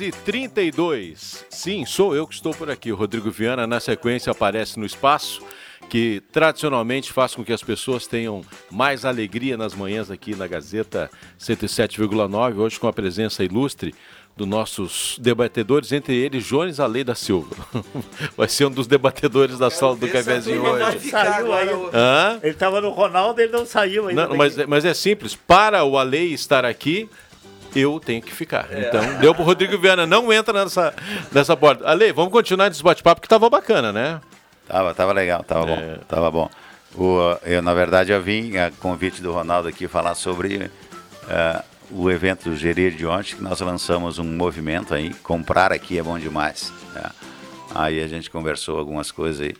E 32. Sim, sou eu que estou por aqui. O Rodrigo Viana, na sequência, aparece no espaço, que tradicionalmente faz com que as pessoas tenham mais alegria nas manhãs aqui na Gazeta 107,9, hoje com a presença ilustre dos nossos debatedores, entre eles Jones Alei da Silva. Vai ser um dos debatedores da sala do cafezinho hoje. Ele saiu aí. Ele estava no Ronaldo, ele não saiu ainda. Não, mas, mas é simples. Para o Alei estar aqui, eu tenho que ficar. É. Então, deu pro Rodrigo Viana, não entra nessa, nessa porta. Ale, vamos continuar nesse bate-papo que tava bacana, né? Tava, tava legal, tava é. bom, tava bom. O, eu, na verdade, eu vim a convite do Ronaldo aqui falar sobre uh, o evento do Gerir de ontem, que nós lançamos um movimento aí, comprar aqui é bom demais. Né? Aí a gente conversou algumas coisas aí.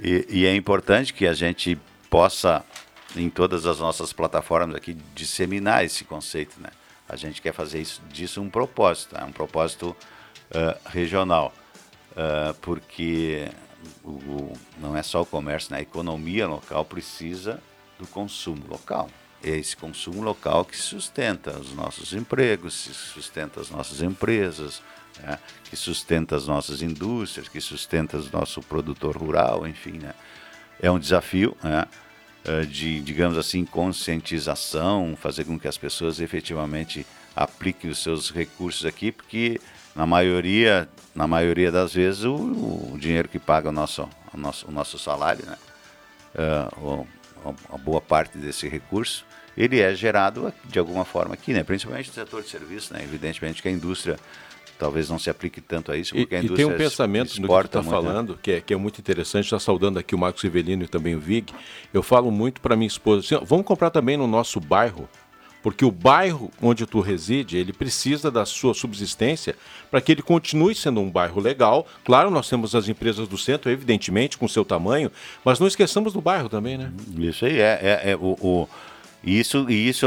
E, e é importante que a gente possa, em todas as nossas plataformas aqui, disseminar esse conceito, né? A gente quer fazer isso, disso um propósito, é um propósito uh, regional, uh, porque o, o, não é só o comércio, né? a economia local precisa do consumo local. É esse consumo local que sustenta os nossos empregos, que sustenta as nossas empresas, né? que sustenta as nossas indústrias, que sustenta o nosso produtor rural, enfim. Né? É um desafio, né? Eh, de, digamos assim, conscientização, fazer com que as pessoas efetivamente apliquem os seus recursos aqui, porque na maioria, na maioria das vezes o, o dinheiro que paga o nosso, o nosso, o nosso salário, né? Uh, a boa parte desse recurso, ele é gerado de alguma forma aqui, né? principalmente no setor de serviço, né? evidentemente que a indústria talvez não se aplique tanto a isso, porque e, a indústria E tem um pensamento no que está falando, que é, que é muito interessante, está saudando aqui o Marcos Rivelino e também o Vig, eu falo muito para minha esposa, assim, vamos comprar também no nosso bairro, porque o bairro onde tu reside, ele precisa da sua subsistência para que ele continue sendo um bairro legal. Claro, nós temos as empresas do centro, evidentemente, com seu tamanho, mas não esqueçamos do bairro também, né? Isso aí, é, é, é o, o isso, isso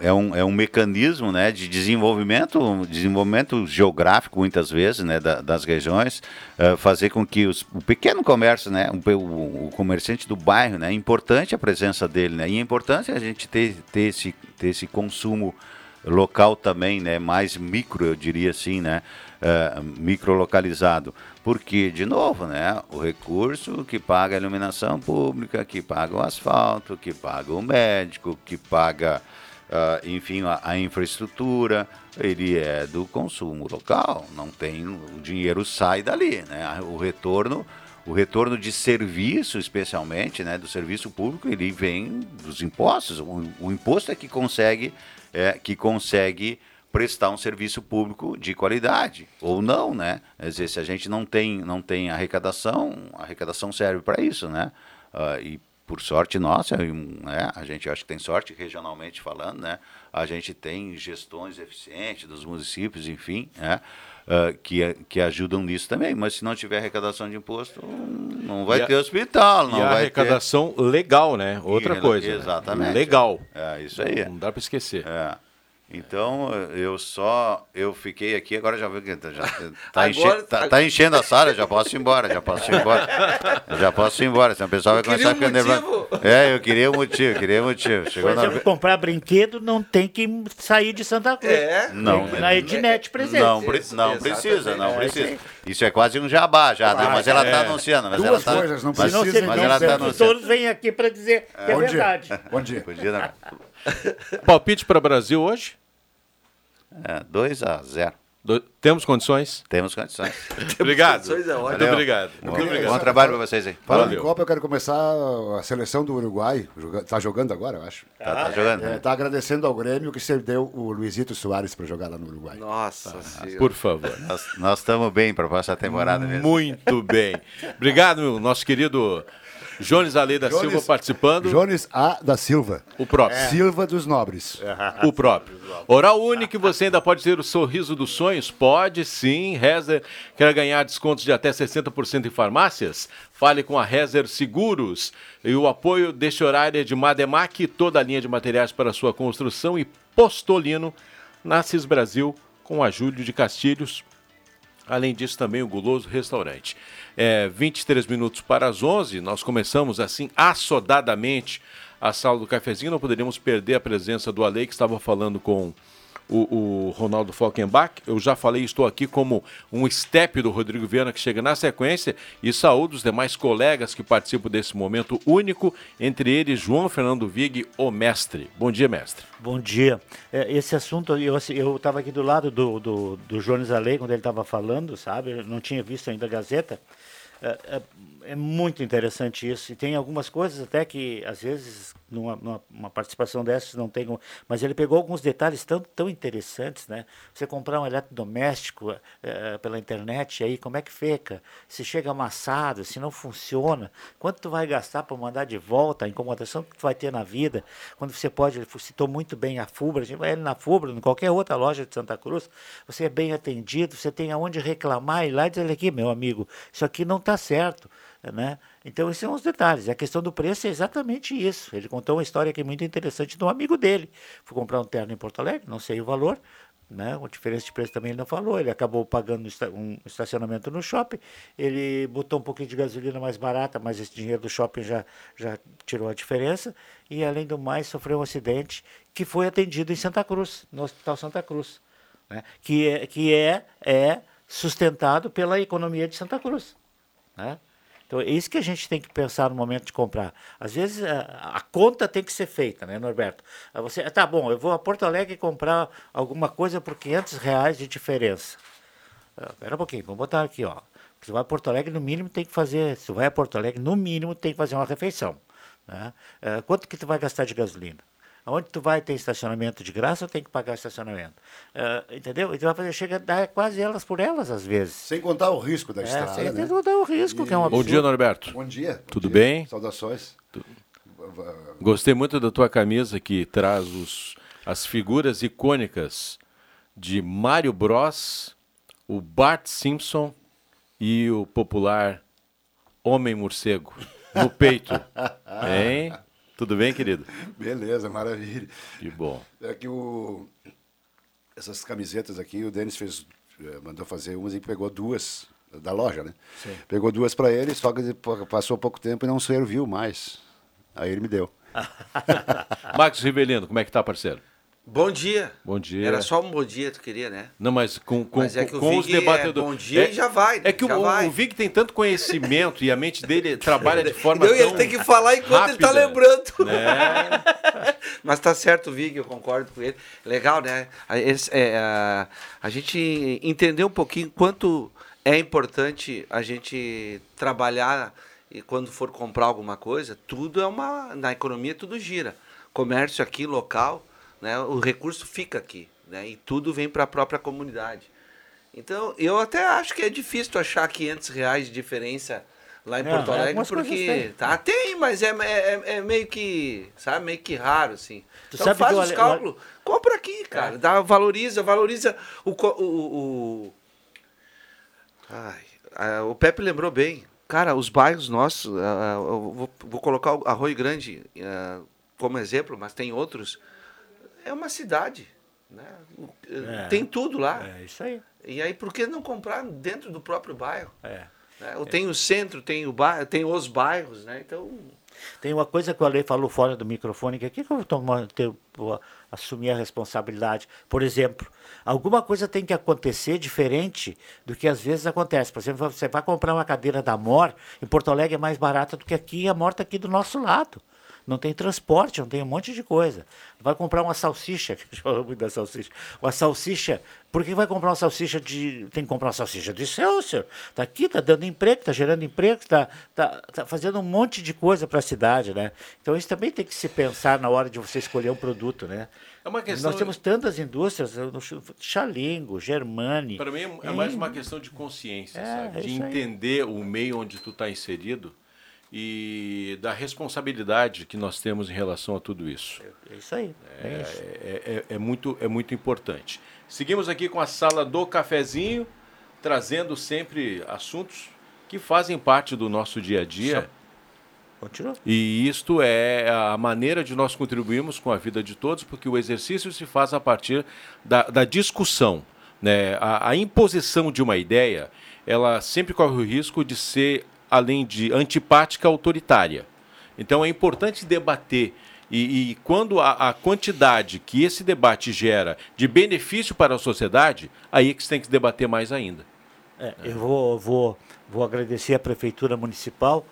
é um, é um mecanismo né, de desenvolvimento, desenvolvimento geográfico, muitas vezes, né, da, das regiões, uh, fazer com que os, o pequeno comércio, né, o, o, comerciante do bairro, né, é importante a presença dele, né, e é importante a gente ter, ter, esse, ter esse consumo local também, né, mais micro, eu diria assim, né, uh, micro localizado. Porque, de novo, né, o recurso que paga a iluminação pública, que paga o asfalto, que paga o médico, que paga, uh, enfim, a, a, infraestrutura, ele é do consumo local. Não tem, o dinheiro sai dali, né? O retorno, o retorno de serviço, especialmente, né, do serviço público, ele vem dos impostos. O, o imposto é que consegue, é, que consegue prestar um serviço público de qualidade ou não, né? Quer dizer, se a gente não tem não tem arrecadação, a arrecadação serve para isso, né? Uh, e por sorte nossa, né? A gente acha que tem sorte regionalmente falando, né? A gente tem gestões eficientes dos municípios, enfim, né? Uh, que, que ajudam nisso também. Mas se não tiver arrecadação de imposto, não vai e ter a, hospital. Não e a vai arrecadação ter... legal, né? Outra e, coisa. Exatamente. Né? Legal. É, isso aí. Não, não dá para esquecer. É. Então, eu só. Eu fiquei aqui, agora já viu que já tá, agora, enche, tá, tá, enchendo a sala, já posso ir embora, já posso ir embora. Já posso ir embora, senão o pessoal vai começar um a ficar nervoso. É, eu queria o um motivo, queria o um motivo. Chegou na... comprar brinquedo não tem que sair de Santa Cruz. É, não. Na Ednet presente. Não, pre não precisa, não é, precisa. Isso é quase um jabá já, né? mas ela está é. anunciando. Mas Duas ela tá, coisas, não precisa. Mas, mas ela está anunciando. Todos vêm aqui para dizer que é Bom verdade. Dia. Bom dia. Bom dia, né? Palpite para o Brasil hoje? 2 é, a 0. Do... Temos condições? Temos condições. obrigado. Condições é Muito obrigado. Bom, obrigado. Bom trabalho para vocês aí. Falando em Copa, eu quero começar a seleção do Uruguai. Está jogando agora, eu acho. Está tá jogando. Está é, tá agradecendo ao Grêmio que cedeu o Luizito Soares para jogar lá no Uruguai. Nossa, tá. por favor. Nós estamos bem para a próxima temporada mesmo. Muito bem. Obrigado, meu, nosso querido Jones Ale da Jones, Silva participando. Jones A da Silva. O próprio. É. Silva dos Nobres. O próprio. Oral Único, você ainda pode ter o sorriso dos sonhos? Pode sim. Rezer quer ganhar descontos de até 60% em farmácias? Fale com a Rezer Seguros. E o apoio deste horário é de Mademac, toda a linha de materiais para sua construção e Postolino, Nasces Brasil, com a Júlio de Castilhos. Além disso, também o Guloso Restaurante. É, 23 minutos para as 11, nós começamos assim, assodadamente, a sala do cafezinho. Não poderíamos perder a presença do Ale, que estava falando com o, o, Ronaldo Falkenbach. Eu já falei, estou aqui como um step do Rodrigo Viana que chega na sequência e saúdo os demais colegas que participam desse momento único, entre eles João Fernando Vig, o mestre. Bom dia, mestre. Bom dia. É, esse assunto, eu estava aqui do lado do, do, do Jones Alei quando ele estava falando, sabe? Eu não tinha visto ainda a Gazeta. É, é, é, muito interessante isso. E tem algumas coisas até que, às vezes, numa, numa participação dessas não tem. Mas ele pegou alguns detalhes tão, tão interessantes, né? Você comprar um eletrodoméstico é, pela internet, aí como é que fica? Se chega amassado, se não funciona, quanto tu vai gastar para mandar de volta, a incomodação que tu vai ter na vida, quando você pode, ele citou muito bem a Fubra, a gente vai na Fubra, em qualquer outra loja de Santa Cruz, você é bem atendido, você tem aonde reclamar e lá e dizer aqui, meu amigo, isso aqui não está certo. Né? Então, esses são os detalhes. A questão do preço é exatamente isso. Ele contou uma história aqui muito interessante de um amigo dele. Fui comprar um terno em Porto Alegre, não sei o valor, né? A diferença de preço também ele não falou. Ele acabou pagando um estacionamento no shopping. Ele botou um pouquinho de gasolina mais barata, mas esse dinheiro do shopping já, já tirou a diferença. E, além do mais, sofreu um acidente que foi atendido em Santa Cruz, no Hospital Santa Cruz, né? que, é, que é, é sustentado pela economia de Santa Cruz. Né? Então, é isso que a gente tem que pensar no momento de comprar. Às vezes, a, a conta tem que ser feita, né, Norberto? Você, tá bom, eu vou a Porto Alegre comprar alguma coisa por 500 reais de diferença. Espera um pouquinho, vamos botar aqui, ó. Você vai a Porto Alegre, no mínimo tem que fazer, se vai a Porto Alegre, no mínimo tem que fazer uma refeição. Né? É, quanto que tu vai gastar de gasolina? Onde tu vai ter estacionamento de graça ou tem que pagar estacionamento? Uh, entendeu? Então vai fazer, chega a dar quase elas por elas, às vezes. Sem contar o risco da é, estrada. Sem né? contar o risco, e... que é um absurdo. Bom dia, Norberto. Bom dia. Tudo Bom dia. bem? Saudações. Tu... Gostei muito da tua camisa que traz os, as figuras icônicas de Mario Bros, o Bart Simpson e o popular Homem Morcego no peito. Hein? Tudo bem, querido? Beleza, maravilha. Que bom. É que o... essas camisetas aqui, o Denis fez, eh, mandou fazer umas e pegou duas da loja, né? Sim. Pegou duas para ele, só que passou pouco tempo e não serviu mais. Aí ele me deu. Marcos Rivelino, como é que tá, parceiro? Bom dia. Bom dia. Era só um bom dia, tu queria, né? Não, mas com, com, mas é com, com os debatedores. É bom dia é, e já vai. Né? É que o, o Vig tem tanto conhecimento e a mente dele trabalha de forma então, tão ele tem que falar enquanto rápida, ele tá lembrando. Né? mas tá certo, Vig, eu concordo com ele. Legal, né? Esse, é, a, a gente entender um pouquinho quanto é importante a gente trabalhar e quando for comprar alguma coisa, tudo é uma. Na economia tudo gira. Comércio aqui, local né? O recurso fica aqui. né? E tudo vem para a própria comunidade. Então, eu até acho que é difícil tu achar 500 reais de diferença lá em É, Porto é, Alegre, porque tem. tá, tem, mas é, é, é meio que, sabe, meio que raro, assim. Tu então faz os Ale- cálculos, compra aqui, cara, dá, valoriza, valoriza o, o, o, Ai, o Pepe lembrou bem. Cara, os bairros nossos, eu vou, colocar o Arroio Grande ah, como exemplo, mas tem outros. É uma cidade. Né? É. Tem tudo lá. É isso aí. E aí, por que não comprar dentro do próprio bairro? É. né? Eu tenho o centro, tem, o bairro, tem os bairros, né? Então, Tem uma coisa que o Ale falou fora do microfone, que aqui que eu vou tomar, ter, vou assumir a responsabilidade. Por exemplo, alguma coisa tem que acontecer diferente do que às vezes acontece. Por exemplo, você vai comprar uma cadeira da MOR, em Porto Alegre é mais barata do que aqui, e a MOR está aqui do nosso lado. Não tem transporte, não tem um monte de coisa. Vai comprar uma salsicha, que eu falo muito da salsicha. Uma salsicha, por que vai comprar uma salsicha de. Tem que comprar uma salsicha de Celsius. Está aqui, está dando emprego, está gerando emprego, está tá, tá fazendo um monte de coisa para a cidade, né? Então isso também tem que se pensar na hora de você escolher um produto, né? É uma questão- Nós temos tantas indústrias, Xalingo, Germani. Para mim é mais uma questão de consciência, É, sabe? é De entender o meio onde tu está inserido e da responsabilidade que nós temos em relação a tudo isso. É isso aí. É, isso. É, é- é muito, é muito importante. Seguimos aqui com a sala do cafezinho, trazendo sempre assuntos que fazem parte do nosso dia a dia. Continua. E isto é a maneira de nós contribuirmos com a vida de todos, porque o exercício se faz a partir da, da discussão. Né? A, a imposição de uma ideia, ela sempre corre o risco de ser, além de antipática, autoritária. Então é importante debater. E, e quando a, a quantidade que esse debate gera de benefício para a sociedade, aí é que você tem que debater mais ainda. É, eu vou, vou, vou agradecer à Prefeitura Municipal,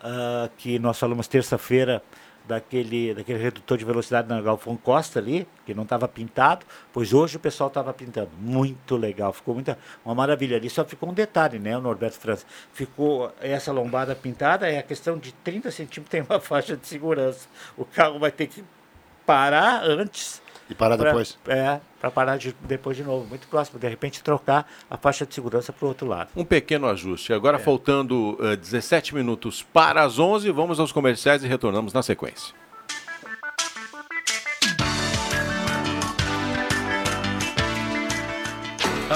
ah, que nós falamos terça-feira daquele, daquele redutor de velocidade na Galfão Costa ali, que não estava pintado, pois hoje o pessoal estava pintando. Muito legal, ficou muita, uma maravilha ali. Só ficou um detalhe, né, o Norberto França? Ficou essa lombada pintada, é a questão de 30 centímetros, tem uma faixa de segurança. O carro vai ter que parar antes E parar pra- depois. É, para parar de- depois de novo. Muito próximo. De repente, trocar a faixa de segurança para o outro lado. Um pequeno ajuste. Agora, faltando eh, 17 minutos para as 11, vamos aos comerciais e retornamos na sequência.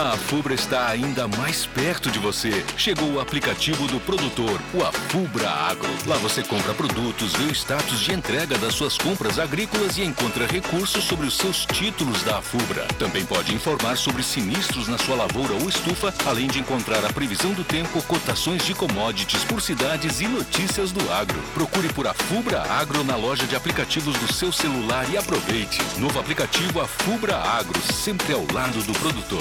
A Fubra está ainda mais perto de você. Chegou o aplicativo do produtor, o Afubra Agro. Lá você compra produtos, vê o status de entrega das suas compras agrícolas e encontra recursos sobre os seus títulos da Afubra. Também pode informar sobre sinistros na sua lavoura ou estufa, além de encontrar a previsão do tempo, cotações de commodities por cidades e notícias do agro. Procure por Afubra Agro na loja de aplicativos do seu celular e aproveite. Novo aplicativo Afubra Agro, sempre ao lado do produtor.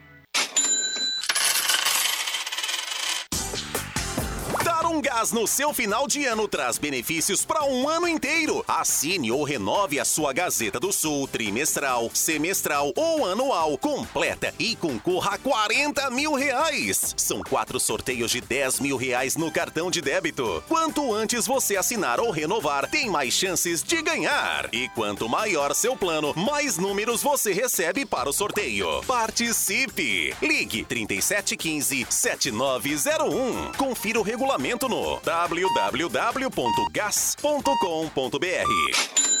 Gás no seu final de ano traz benefícios para um ano inteiro. Assine ou renove a sua Gazeta do Sul trimestral, semestral ou anual, completa e concorra a 40 mil reais. São quatro sorteios de 10 mil reais no cartão de débito. Quanto antes você assinar ou renovar, tem mais chances de ganhar. E quanto maior seu plano, mais números você recebe para o sorteio. Participe! Ligue 3715 7901. Confira o regulamento no www.gas.com.br.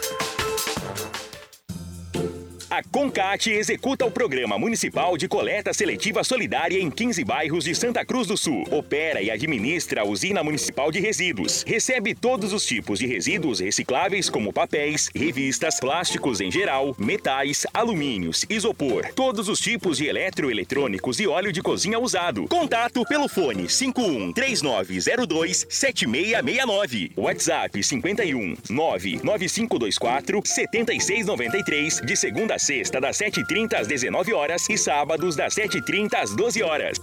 A Concat executa o Programa Municipal de Coleta Seletiva Solidária em 15 bairros de Santa Cruz do Sul. Opera e administra a Usina Municipal de Resíduos. Recebe todos os tipos de resíduos recicláveis, como papéis, revistas, plásticos em geral, metais, alumínios, isopor, todos os tipos de eletroeletrônicos e óleo de cozinha usado. Contato pelo fone 51 3902 7669. WhatsApp 51 99524 7693 de segunda a sexta das 7h30 às 19 horas e sábados das 7h30 às 12 horas.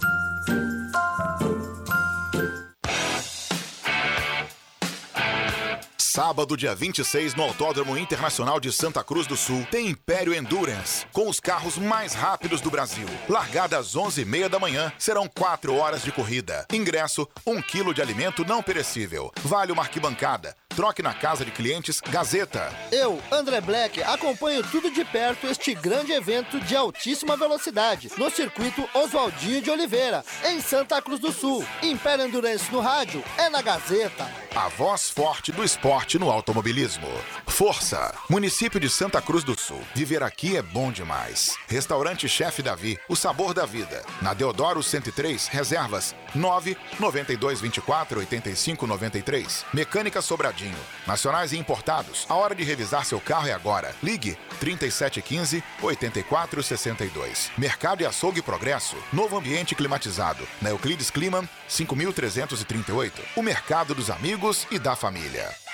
Sábado, dia 26, no Autódromo Internacional de Santa Cruz do Sul, tem Império Endurance, com os carros mais rápidos do Brasil. Largada às 11h30 da manhã, serão 4 horas de corrida. Ingresso, 1 quilo de alimento não perecível. Vale uma arquibancada. Troque na casa de clientes Gazeta. Eu, André Black, acompanho tudo de perto este grande evento de altíssima velocidade no circuito Oswaldinho de Oliveira, em Santa Cruz do Sul. Império Endurance no rádio é na Gazeta. A voz forte do esporte no automobilismo. Força! Município de Santa Cruz do Sul. Viver aqui é bom demais. Restaurante Chefe Davi, o sabor da vida. Na Deodoro 103, reservas 9 92 24 85 93. Mecânica Sobradinho. Nacionais e importados. A hora de revisar seu carro é agora. Ligue 3715 8462. Mercado e Açougue Progresso. Novo ambiente climatizado. Na Euclides Clima 5338. O mercado dos amigos e da família.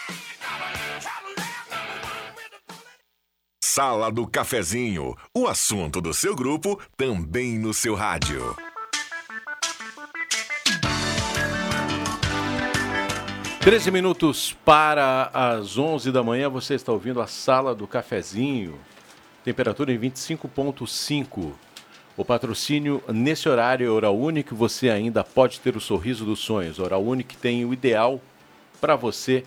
Sala do Cafezinho, o assunto do seu grupo também no seu rádio. Treze minutos para as 11 da manhã, você está ouvindo a Sala do Cafezinho. Temperatura em 25.5. O patrocínio nesse horário é Oral Único, você ainda pode ter o sorriso dos sonhos. Oral Único tem o ideal para você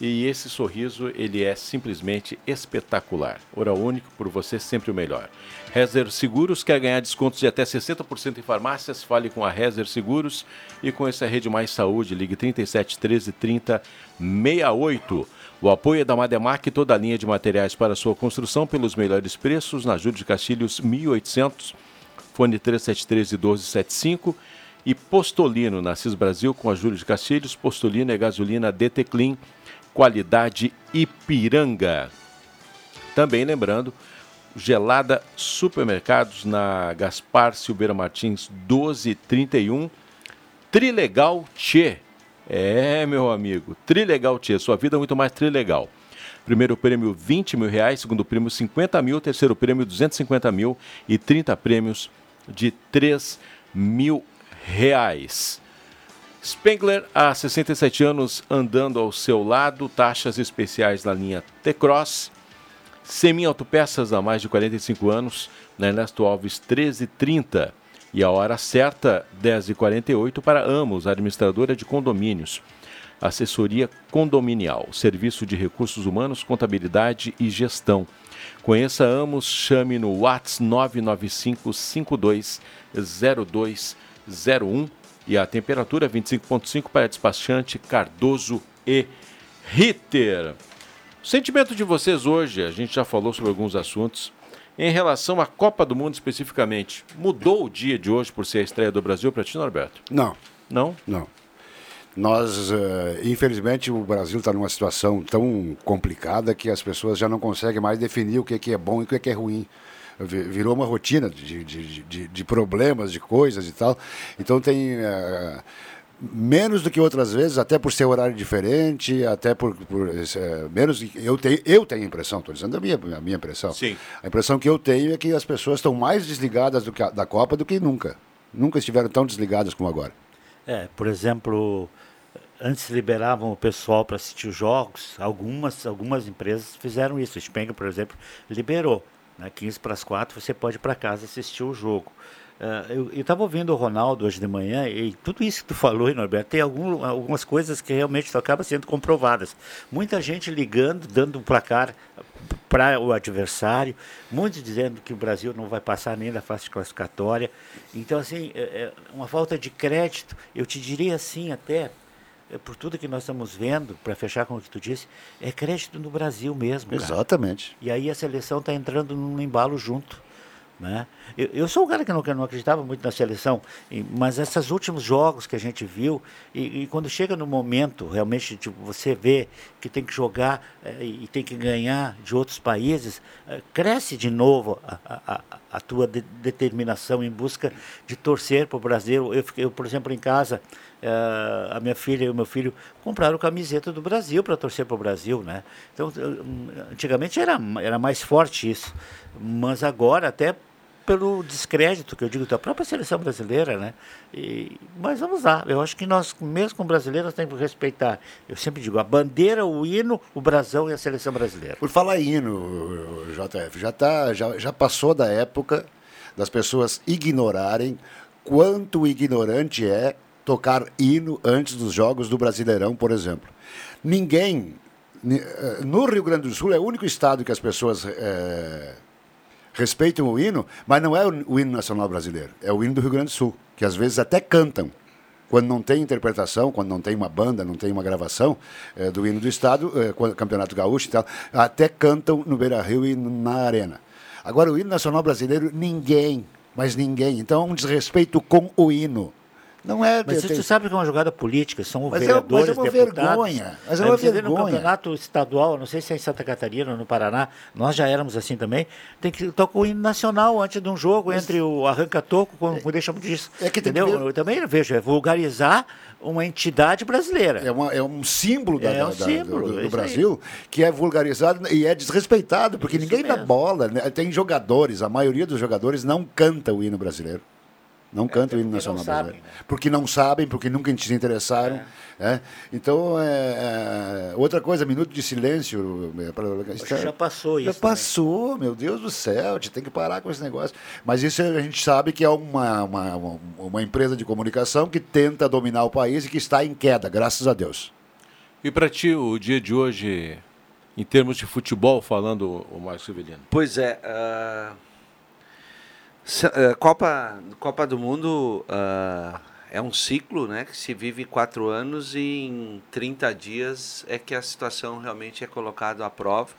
e esse sorriso ele é simplesmente espetacular. Oral Único, por você sempre o melhor. Rezer Seguros quer ganhar descontos de até 60% em farmácias? Fale com a Rezer Seguros e com essa Rede Mais Saúde. Ligue 37 13 30 68. O apoio é da Mademac, toda a linha de materiais para sua construção pelos melhores preços na Júlio de Castilhos 1800, fone 373 1275 e Postolino na CIS Brasil com a Júlio de Castilhos. Postolino é gasolina DT Clean, qualidade Ipiranga. Também lembrando, Gelada Supermercados na Gaspar Silveira Martins 1231, Trilegal Tchê. É, meu amigo, Trilegal Tchê, sua vida é muito mais trilegal. Primeiro prêmio 20 mil reais, segundo prêmio 50 mil, terceiro prêmio 250 mil e 30 prêmios de 3 mil reais. Spengler, há 67 anos, andando ao seu lado, taxas especiais na linha T-Cross. Semin Autopeças, há mais de 45 anos, na Ernesto Alves 1330. E a hora certa, 10h48, para Amos, administradora de condomínios. Assessoria condominial, serviço de recursos humanos, contabilidade e gestão. Conheça Amos, chame no WhatsApp 995 520201 e a temperatura 25.5 para despachante Cardoso e Ritter. O sentimento de vocês hoje, a gente já falou sobre alguns assuntos, em relação à Copa do Mundo especificamente, mudou o dia de hoje por ser a estreia do Brasil para ti, Norberto? Não. Não? Não. Nós, uh, infelizmente, o Brasil está numa situação tão complicada que as pessoas já não conseguem mais definir o que, que é bom e o que, que é ruim virou uma rotina de, de, de, de, problemas, de coisas e tal. Então tem uh, menos do que outras vezes, até por ser horário diferente, até por, por uh, menos eu tenho eu tenho a impressão, estou dizendo a minha a minha impressão. Sim. A impressão que eu tenho é que as pessoas estão mais desligadas do que a, da Copa do que nunca. Nunca estiveram tão desligadas como agora. É, por exemplo, antes liberavam o pessoal para assistir os jogos, algumas, algumas empresas fizeram isso. O Spengler, por exemplo, liberou. Né, 15 para as 4 você pode ir para casa assistir o jogo. Uh, eu estava ouvindo o Ronaldo hoje de manhã e tudo isso que tu falou, Norberto, tem algum, algumas coisas que realmente acabam sendo comprovadas. Muita gente ligando, dando um placar para o adversário, muitos dizendo que o Brasil não vai passar nem da fase classificatória. Então, assim, é, é uma falta de crédito, eu te diria assim até, por tudo que nós estamos vendo, para fechar com o que tu disse, é crédito no Brasil mesmo. Cara. Exatamente. E aí a seleção está entrando num embalo junto. Né? Eu, eu, sou um cara que não, que não acreditava muito na seleção, e, mas esses últimos jogos que a gente viu, e, e quando chega no momento, realmente, tipo, você vê que tem que jogar é, e tem que ganhar de outros países, é, cresce de novo a, a, a tua de, determinação em busca de torcer para o Brasil. Eu, eu, por exemplo, em casa, é, a minha filha e o meu filho compraram camiseta do Brasil para torcer para o Brasil. Né? Então, antigamente era, era mais forte isso, mas agora, até pelo descrédito que eu digo da própria seleção brasileira, né? E, mas vamos lá, eu acho que nós, mesmo com brasileiros, temos que respeitar. Eu sempre digo, a bandeira, o hino, o brasão e a seleção brasileira. Por falar em hino, JF, já, tá, já, já passou da época das pessoas ignorarem quanto ignorante é tocar hino antes dos jogos do Brasileirão, por exemplo. Ninguém. Eh, no Rio Grande do Sul é o único estado que as pessoas. É, respeitam o hino, mas não é o hino nacional brasileiro, é o hino do Rio Grande do Sul, que às vezes até cantam. Quando não tem interpretação, quando não tem uma banda, não tem uma gravação é, do hino do Estado, é, Campeonato Gaúcho e tal, até cantam no Beira Rio e na Arena. Agora, o hino nacional brasileiro, ninguém, mas ninguém. Então, é um desrespeito com o hino. Não é. Mas você sabe que é uma jogada política, são mas vereadores, é, mas é uma deputados. Vergonha. Mas é uma você vergonha. no campeonato estadual, não sei se é em Santa Catarina ou no Paraná, nós já éramos assim também. Tem que tocar o hino nacional antes de um jogo mas, entre o arranca-toco, como é, deixamos disso. É que entendeu? Ver... Eu também vejo, é vulgarizar uma entidade brasileira. É, uma, é um símbolo, da, é um da, símbolo do, do, do Brasil que é vulgarizado e é desrespeitado, porque Isso ninguém mesmo. dá bola. Né? Tem jogadores, a maioria dos jogadores não canta o hino brasileiro. Não cantam é, o hino nacional brasileiro. Sabem, né? Porque não sabem, porque nunca se interessaram. É. É. Então, é, é, outra coisa, minuto de silêncio. É, já passou isso. Já passou, também. meu Deus do céu, a gente tem que parar com esse negócio. Mas isso a gente sabe que é uma, uma, uma empresa de comunicação que tenta dominar o país e que está em queda, graças a Deus. E para ti, o dia de hoje, em termos de futebol, falando o Márcio Severino? Pois é. Uh Copa, Copa do Mundo uh, é um ciclo né, que se vive quatro anos e em 30 dias é que a situação realmente é colocada à prova.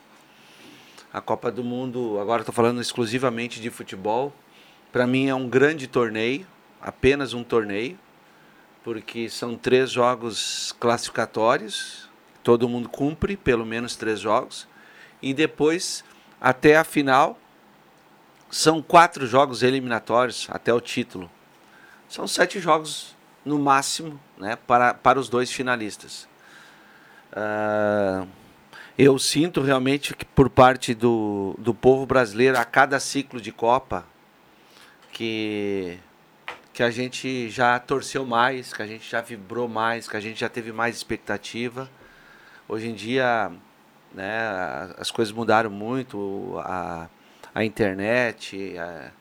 A Copa do Mundo, agora estou falando exclusivamente de futebol, para mim é um grande torneio, apenas um torneio, porque são três jogos classificatórios, todo mundo cumpre pelo menos três jogos, e depois até a final são quatro jogos eliminatórios até o título. São sete jogos no máximo né, para, para os dois finalistas. Uh, eu sinto realmente que por parte do, do povo brasileiro, a cada ciclo de Copa, que, que a gente já torceu mais, que a gente já vibrou mais, que a gente já teve mais expectativa. Hoje em dia, né, as coisas mudaram muito, a, a internet, a,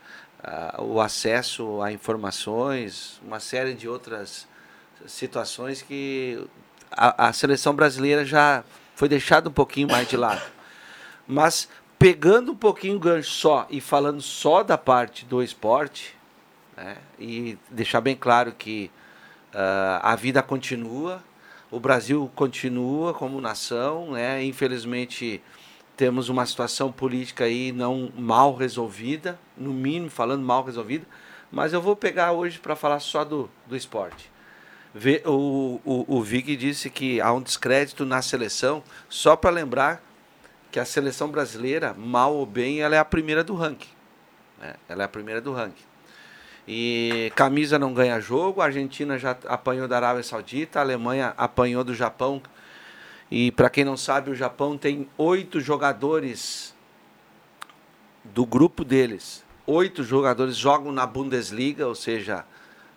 a, o acesso a informações, uma série de outras situações que a, a seleção brasileira já foi deixada um pouquinho mais de lado. Mas pegando um pouquinho o gancho só e falando só da parte do esporte, né, e deixar bem claro que uh, a vida continua, o Brasil continua como nação, né, infelizmente temos uma situação política aí não mal resolvida, no mínimo falando mal resolvida, mas eu vou pegar hoje para falar só do, do esporte. O, o, o Vig disse que há um descrédito na seleção, só para lembrar que a seleção brasileira, mal ou bem, ela é a primeira do ranking. Né? Ela é a primeira do ranking. E camisa não ganha jogo, a Argentina já apanhou da Arábia Saudita, a Alemanha apanhou do Japão, e para quem não sabe, o Japão tem oito jogadores do grupo deles. Oito jogadores jogam na Bundesliga, ou seja,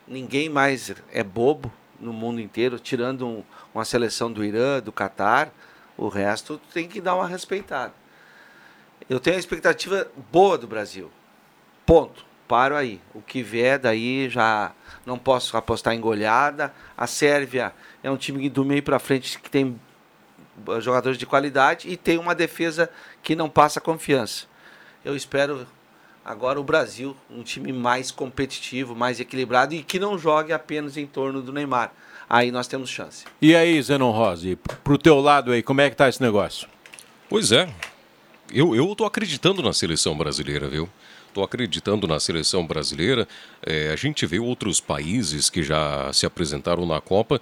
ninguém mais é bobo no mundo inteiro, tirando um, uma seleção do Irã, do Catar. O resto tem que dar uma respeitada. Eu tenho a expectativa boa do Brasil. Ponto. Paro aí. O que vier daí já não posso apostar em goleada. A Sérvia é um time do meio para frente que tem jogadores de qualidade e tem uma defesa que não passa confiança. Eu espero agora o Brasil, um time mais competitivo, mais equilibrado e que não jogue apenas em torno do Neymar. aí nós temos chance. E aí, Zenon Rose, pro teu lado aí, como é que tá esse negócio? Pois é. Eu, eu tô acreditando na seleção brasileira, viu? Tô acreditando na seleção brasileira. É, a gente vê outros países que já se apresentaram na Copa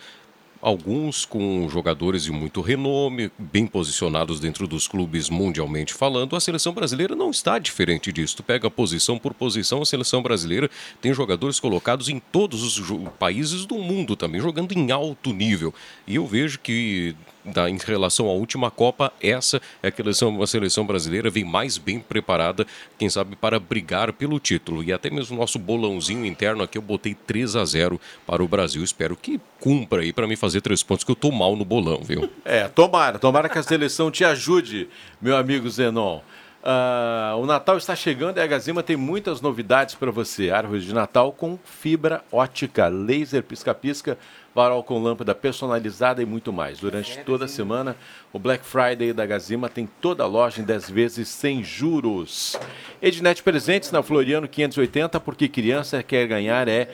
alguns com jogadores de muito renome, bem posicionados dentro dos clubes mundialmente falando. A seleção brasileira não está diferente disso. Tu pega posição por posição, a seleção brasileira tem jogadores colocados em todos os países do mundo também, jogando em alto nível. E eu vejo que da, em relação à última Copa, essa é a seleção, a seleção brasileira vem mais bem preparada, quem sabe, para brigar pelo título. E até mesmo o nosso bolãozinho interno aqui, eu botei 3 a 0 para o Brasil. Espero que cumpra aí para me fazer três pontos, que eu tô mal no bolão, viu? É, tomara, tomara que a seleção te ajude, meu amigo Zenon. Uh, o Natal está chegando e a Gazima tem muitas novidades para você. Árvore de Natal com fibra ótica, laser pisca-pisca, farol com lâmpada personalizada e muito mais. Durante toda a semana, o Black Friday da Gazima tem toda a loja em 10 vezes sem juros. Ednet Presentes na Floriano 580, porque criança quer ganhar é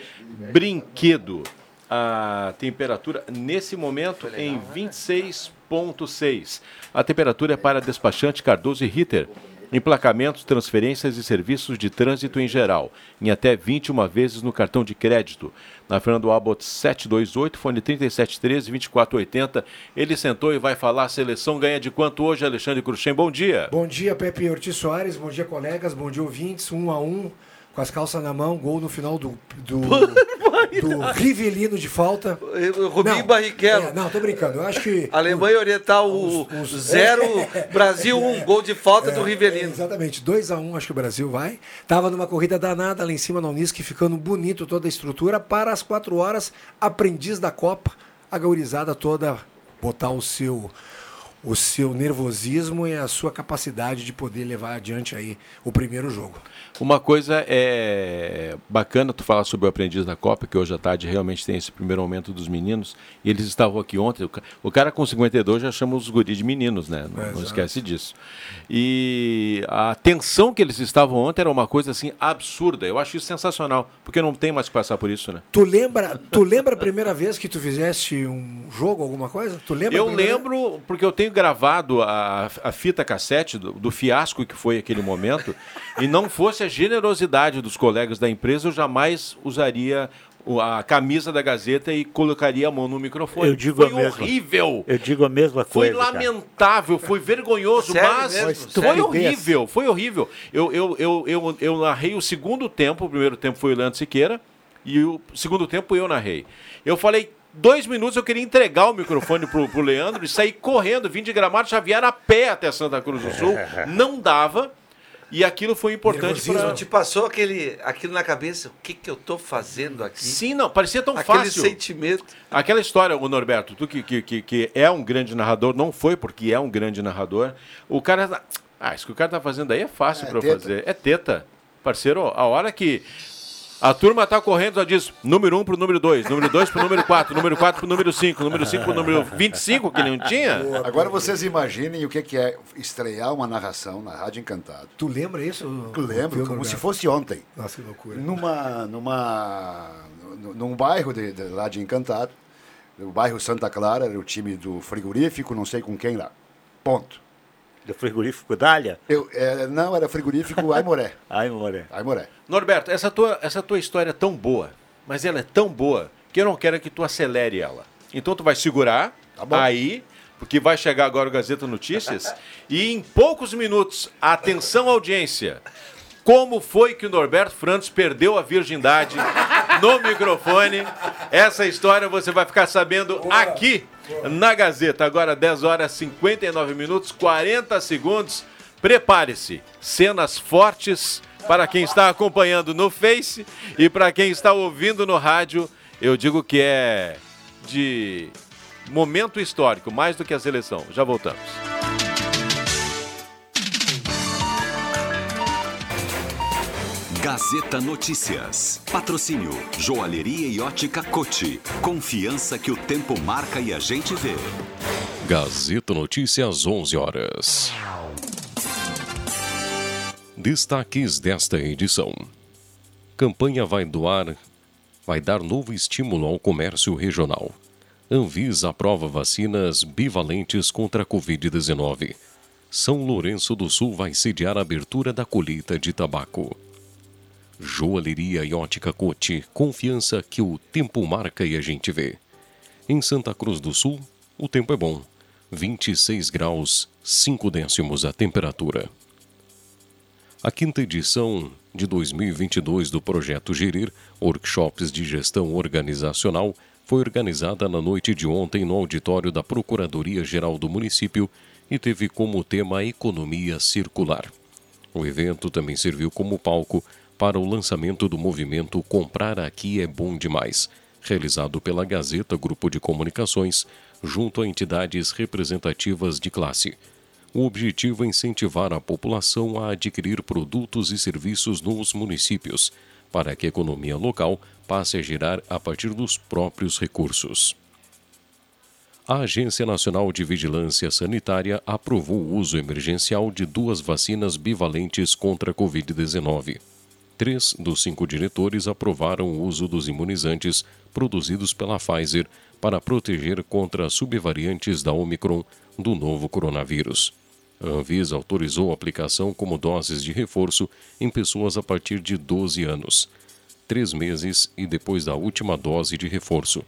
brinquedo. A temperatura nesse momento em 26,6. A temperatura é para despachante Cardoso e Ritter emplacamentos, transferências e serviços de trânsito em geral, em até 21 vezes no cartão de crédito. Na Fernando Abbott 728, fone 3713-2480. Ele sentou e vai falar. A seleção ganha de quanto hoje, Alexandre Cruxem? Bom dia. Bom dia, Pepe Ortiz Soares. Bom dia, colegas. Bom dia, ouvintes. Um a um com as calças na mão, gol no final do, do, do Rivelino de falta. Rubinho Barrichello. É, não, tô brincando. Eu acho que. Alemanha Oriental, o os, os, zero, é, Brasil um, gol de falta é, do Rivelino. exatamente, 2 a 1 um, acho que o Brasil vai. Tava numa corrida danada lá em cima na Unisc, ficando bonito toda a estrutura. Para as quatro horas, aprendiz da Copa, a gaurizada toda botar o seu o seu nervosismo e a sua capacidade de poder levar adiante aí o primeiro jogo. Uma coisa é bacana tu falar sobre o aprendiz da Copa, que hoje à tarde realmente tem esse primeiro momento dos meninos, e eles estavam aqui ontem. O cara com 52 já chama os guris de meninos, né? Não, é, não esquece disso. E a tensão que eles estavam ontem era uma coisa assim absurda. Eu acho isso sensacional, porque não tem mais que passar por isso, né? Tu lembra, tu lembra a primeira vez que tu fizeste um jogo, alguma coisa? Tu lembra? Eu lembro, porque eu tenho gravado a, a fita cassete do, do fiasco que foi aquele momento, e não fosse a generosidade dos colegas da empresa, eu jamais usaria a camisa da Gazeta e colocaria a mão no microfone. Eu digo foi a mesma, horrível. Eu digo a mesma coisa. Foi lamentável, cara. foi vergonhoso, mas mesmo? foi horrível, foi horrível. Eu, eu, eu, eu, eu narrei o segundo tempo, o primeiro tempo foi o Leandro Siqueira, e o segundo tempo eu narrei. Eu falei dois minutos eu queria entregar o microfone pro, pro Leandro e sair correndo, vim de Gramado Xavier a pé até Santa Cruz do Sul. Não dava. E aquilo foi importante para. Te passou aquele, aquilo na cabeça? O que, que eu estou fazendo aqui? Sim, não, parecia tão Aquele fácil. sentimento. Aquela história, o Norberto, tu que, que, que, que é um grande narrador, não foi porque é um grande narrador. O cara. Ah, isso que o cara tá fazendo aí é fácil É para teta. fazer. É teta. Parceiro, a hora que a turma tá correndo, já diz número 1 um pro número 2, número 2 pro número 4, número 4 pro número 5, número 5 pro número 25, que não tinha. Agora vocês imaginem o que é estrear uma narração na Rádio Encantado. Tu lembra isso? Lembro, como Norberto? se fosse ontem. Nossa, que loucura. Numa, numa, nu- num bairro de, de- lá de Encantado, o bairro Santa Clara, era o time do frigorífico, não sei com quem lá. Ponto. Do frigorífico Dália? Eu, é, não, era frigorífico Aimoré. Ai, Moré. Aimoré. Norberto, essa tua, essa tua história é tão boa, mas ela é tão boa que eu não quero que tu acelere ela. Então tu vai segurar bom. aí, porque vai chegar agora o Gazeta Notícias, e em poucos minutos, atenção audiência, como foi que o Norberto Frantos perdeu a virgindade no microfone? Essa história você vai ficar sabendo aqui na Gazeta. Agora 10 horas 59 minutos, 40 segundos. Prepare-se, cenas fortes para quem está acompanhando no Face e para quem está ouvindo no rádio. Eu digo que é de momento histórico, mais do que a seleção. Já voltamos. Gazeta Notícias. Patrocínio Joalheria e Ótica Cote. Confiança que o tempo marca e a gente vê. Gazeta Notícias, 11 horas. Destaques desta edição. Campanha vai doar, vai dar novo estímulo ao comércio regional. Anvisa aprova vacinas bivalentes contra a Covid-19. São Lourenço do Sul vai sediar a abertura da colheita de tabaco. Joalheria e ótica Cote, confiança que o tempo marca e a gente vê. Em Santa Cruz do Sul, o tempo é bom. 26 graus, 5 décimos a temperatura. A quinta edição de 2022 do projeto Gerir, Workshops de Gestão Organizacional, foi organizada na noite de ontem no auditório da Procuradoria-Geral do município e teve como tema a economia circular. O evento também serviu como palco para o lançamento do movimento Comprar Aqui é Bom Demais, realizado pela Gazeta Grupo de Comunicações, junto a entidades representativas de classe. O objetivo é incentivar a população a adquirir produtos e serviços nos municípios, para que a economia local passe a girar a partir dos próprios recursos. A Agência Nacional de Vigilância Sanitária aprovou o uso emergencial de duas vacinas bivalentes contra a Covid-19. Três dos cinco diretores aprovaram o uso dos imunizantes produzidos pela Pfizer para proteger contra subvariantes da Omicron do novo coronavírus. A Anvisa autorizou a aplicação como doses de reforço em pessoas a partir de 12 anos, três meses e depois da última dose de reforço.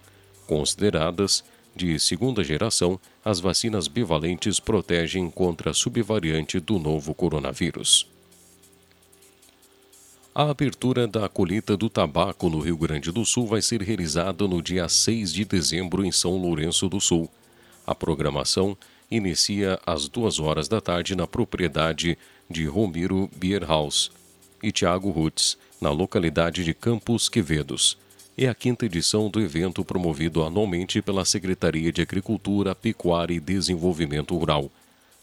Consideradas de segunda geração, as vacinas bivalentes protegem contra a subvariante do novo coronavírus. A abertura da colheita do tabaco no Rio Grande do Sul vai ser realizada no dia 6 de dezembro em São Lourenço do Sul. A programação inicia às duas horas da tarde na propriedade de Romiro Beer House e Tiago Rutz, na localidade de Campos Quevedos. É a quinta edição do evento promovido anualmente pela Secretaria de Agricultura, Pecuária e Desenvolvimento Rural.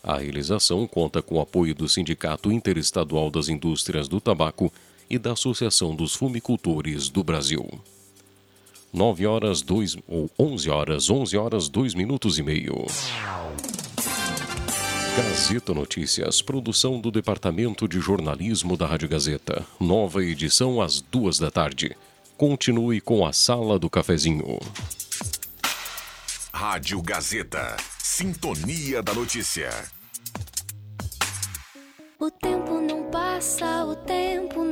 A realização conta com o apoio do Sindicato Interestadual das Indústrias do Tabaco e da Associação dos Fumicultores do Brasil. 9 horas 2 ou 11 horas, 11 horas 2 minutos e meio. Gazeta Notícias, produção do Departamento de Jornalismo da Rádio Gazeta. Nova edição às duas da tarde. Continue com a Sala do Cafezinho. Rádio Gazeta. Sintonia da Notícia. O tempo não passa, o tempo não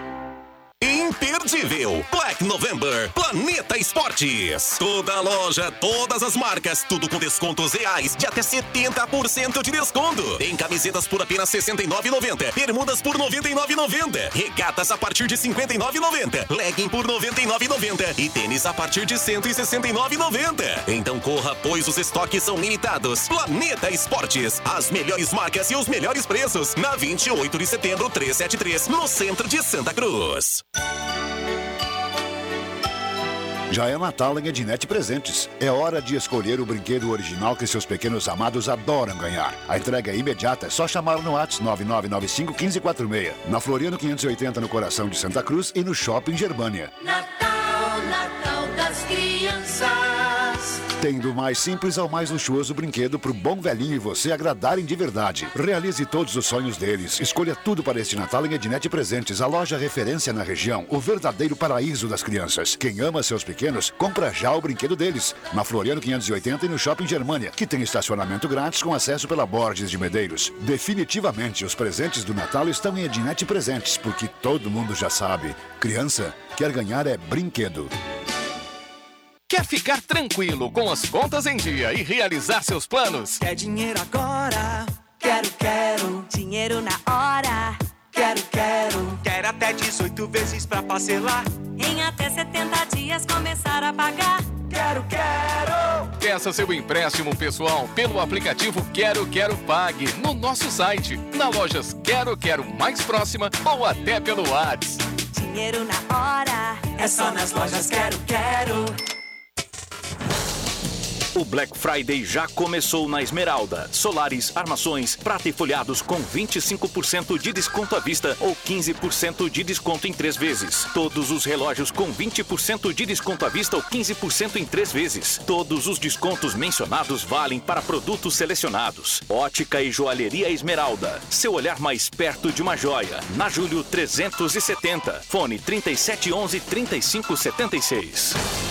Imperdível Black November Planeta Esportes. Toda loja, todas as marcas, tudo com descontos reais de até 70% de desconto. Tem camisetas por apenas R$ 69,90, bermudas por R$ 99,90, regatas a partir de R$ 59,90, legging por R$ 99,90 e tênis a partir de R$ 169,90. Então corra, pois os estoques são limitados. Planeta Esportes, as melhores marcas e os melhores preços. Na 28 de setembro 373, no centro de Santa Cruz. Já é Natal em Ednet Presentes. É hora de escolher o brinquedo original que seus pequenos amados adoram ganhar. A entrega é imediata, é só chamar no WhatsApp 9995 1546. Na Floriano 580 no coração de Santa Cruz e no Shopping Germânia. Natal, Natal das crianças. Tem do mais simples ao mais luxuoso brinquedo pro bom velhinho e você agradarem de verdade. Realize todos os sonhos deles. Escolha tudo para este Natal em Ednet Presentes, a loja referência na região, o verdadeiro paraíso das crianças. Quem ama seus pequenos, compra já o brinquedo deles. Na Floriano 580 e no Shopping Germânia, que tem estacionamento grátis com acesso pela Borges de Medeiros. Definitivamente, os presentes do Natal estão em Ednet Presentes, porque todo mundo já sabe. Criança quer ganhar é brinquedo. Quer ficar tranquilo com as contas em dia e realizar seus planos? Quer dinheiro agora? Quero, quero. Dinheiro na hora? Quero, quero. Quer até 18 vezes pra parcelar? Em até 70 dias começar a pagar? Quero, quero. Peça seu empréstimo pessoal pelo aplicativo Quero Quero Pague no nosso site, na lojas Quero Quero mais próxima ou até pelo WhatsApp. Dinheiro na hora? É só nas lojas Quero, quero. O Black Friday já começou na Esmeralda. Solares, armações, prata e folhados com 25% de desconto à vista ou 15% de desconto em três vezes. Todos os relógios com 20% de desconto à vista ou 15% em três vezes. Todos os descontos mencionados valem para produtos selecionados. Ótica e Joalheria Esmeralda. Seu olhar mais perto de uma joia. Na Júlio 370. Fone 3711 3576.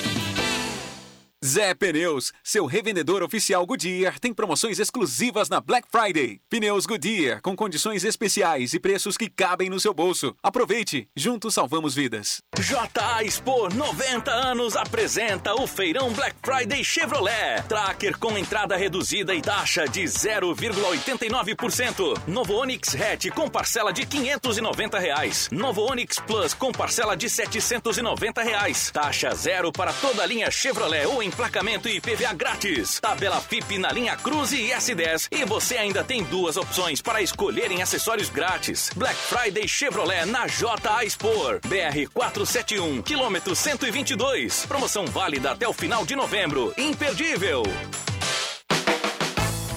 Zé Pneus, seu revendedor oficial Goodyear, tem promoções exclusivas na Black Friday. Pneus Goodyear, com condições especiais e preços que cabem no seu bolso. Aproveite, juntos salvamos vidas. JA Expo 90 anos apresenta o Feirão Black Friday Chevrolet. Tracker com entrada reduzida e taxa de 0,89%. Novo Onix Hatch com parcela de 590 reais. Novo Onix Plus com parcela de 790 reais. Taxa zero para toda a linha Chevrolet ou emplacamento e PVA grátis. Tabela FIP na linha Cruze e S10. E você ainda tem duas opções para escolher em acessórios grátis. Black Friday Chevrolet na JA Expor. BR 471, quilômetro 122. Promoção válida até o final de novembro. Imperdível.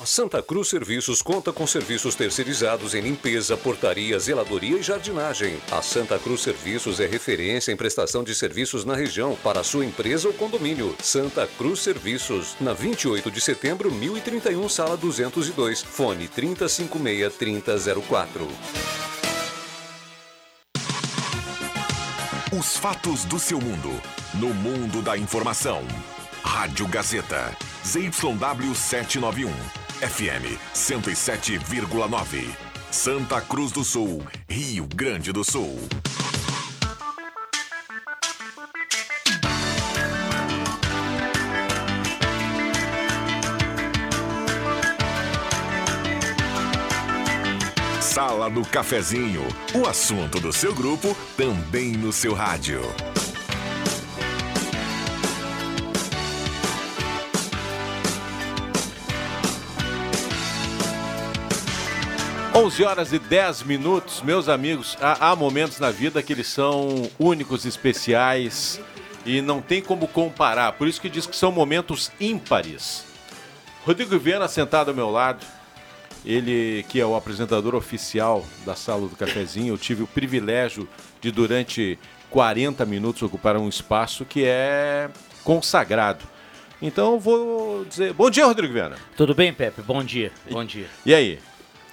A Santa Cruz Serviços conta com serviços terceirizados em limpeza, portaria, zeladoria e jardinagem. A Santa Cruz Serviços é referência em prestação de serviços na região para sua empresa ou condomínio. Santa Cruz Serviços, na 28 de setembro, 1031, sala 202. Fone 3056-3004. Os fatos do seu mundo. No mundo da informação. Rádio Gazeta. ZYW 791. FM 107,9. Santa Cruz do Sul, Rio Grande do Sul. Sala do Cafezinho. O assunto do seu grupo também no seu rádio. 11 horas e 10 minutos, meus amigos. Há, há, momentos na vida que eles são únicos, especiais e não tem como comparar. Por isso que diz que são momentos ímpares. Rodrigo Viana sentado ao meu lado, ele que é o apresentador oficial da Sala do Cafezinho. Eu tive o privilégio de, durante 40 minutos, ocupar um espaço que é consagrado. Então eu vou dizer. Bom dia, Rodrigo Viana. Tudo bem, Pepe? Bom dia. Bom dia. E aí?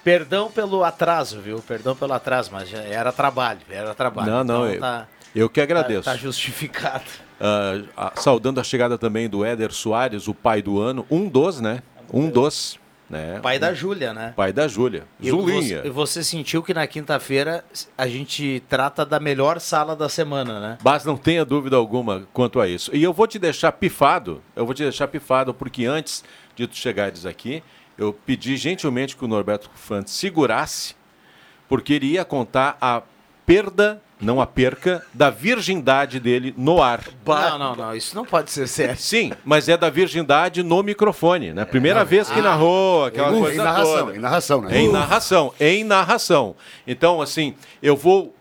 Perdão pelo atraso, viu? Perdão pelo atraso, mas já era trabalho, era trabalho. Não, não, Então eu, tá- eu que agradeço. Tá, tá justificado. Ah, a- saudando a chegada também do Éder Soares, o pai do ano, um dos, né? Um dos, né? Pai da Júlia, né? Pai da Júlia. E Zulinha. Você, você sentiu que na quinta-feira a gente trata da melhor sala da semana, né? Mas não tenha dúvida alguma quanto a isso. E eu vou te deixar pifado, eu vou te deixar pifado, porque antes de tu chegares aqui, eu pedi gentilmente que o Norberto Fantes segurasse, porque ele ia contar a perda, não a perca, da virgindade dele no ar. Não, não, não, isso não pode ser sério. Sim, mas é da virgindade no microfone, né? Primeira vez que Ah. narrou aquela Em coisa narração, toda. em narração, né? Em Uh. narração, em narração. Então, assim, eu vou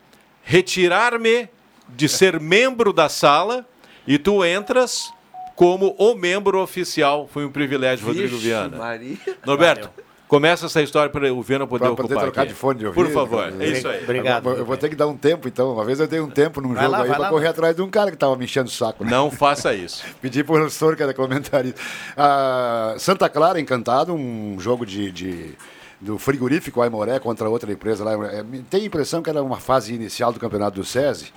retirar-me de ser membro da sala e tu entras como o membro oficial. Foi um privilégio, Rodrigo Vixe, Viana. Maria. Norberto, começa essa história para o Viana poder Pra poder ocupar trocar aqui. de fone de ouvido. Por favor, é isso aí. Eu, eu vou ter que dar um tempo, então. Uma vez eu dei um tempo num Vai jogo lá, aí lá, correr atrás de um cara que tava me enchendo o saco. né? Não faça isso. Pedi pro professor que era comentarista. Ah, Santa Clara, Encantado, um jogo de... de- do frigorífico Aimoré contra outra empresa lá. É, Tem a impressão que era uma fase inicial do campeonato do SESI.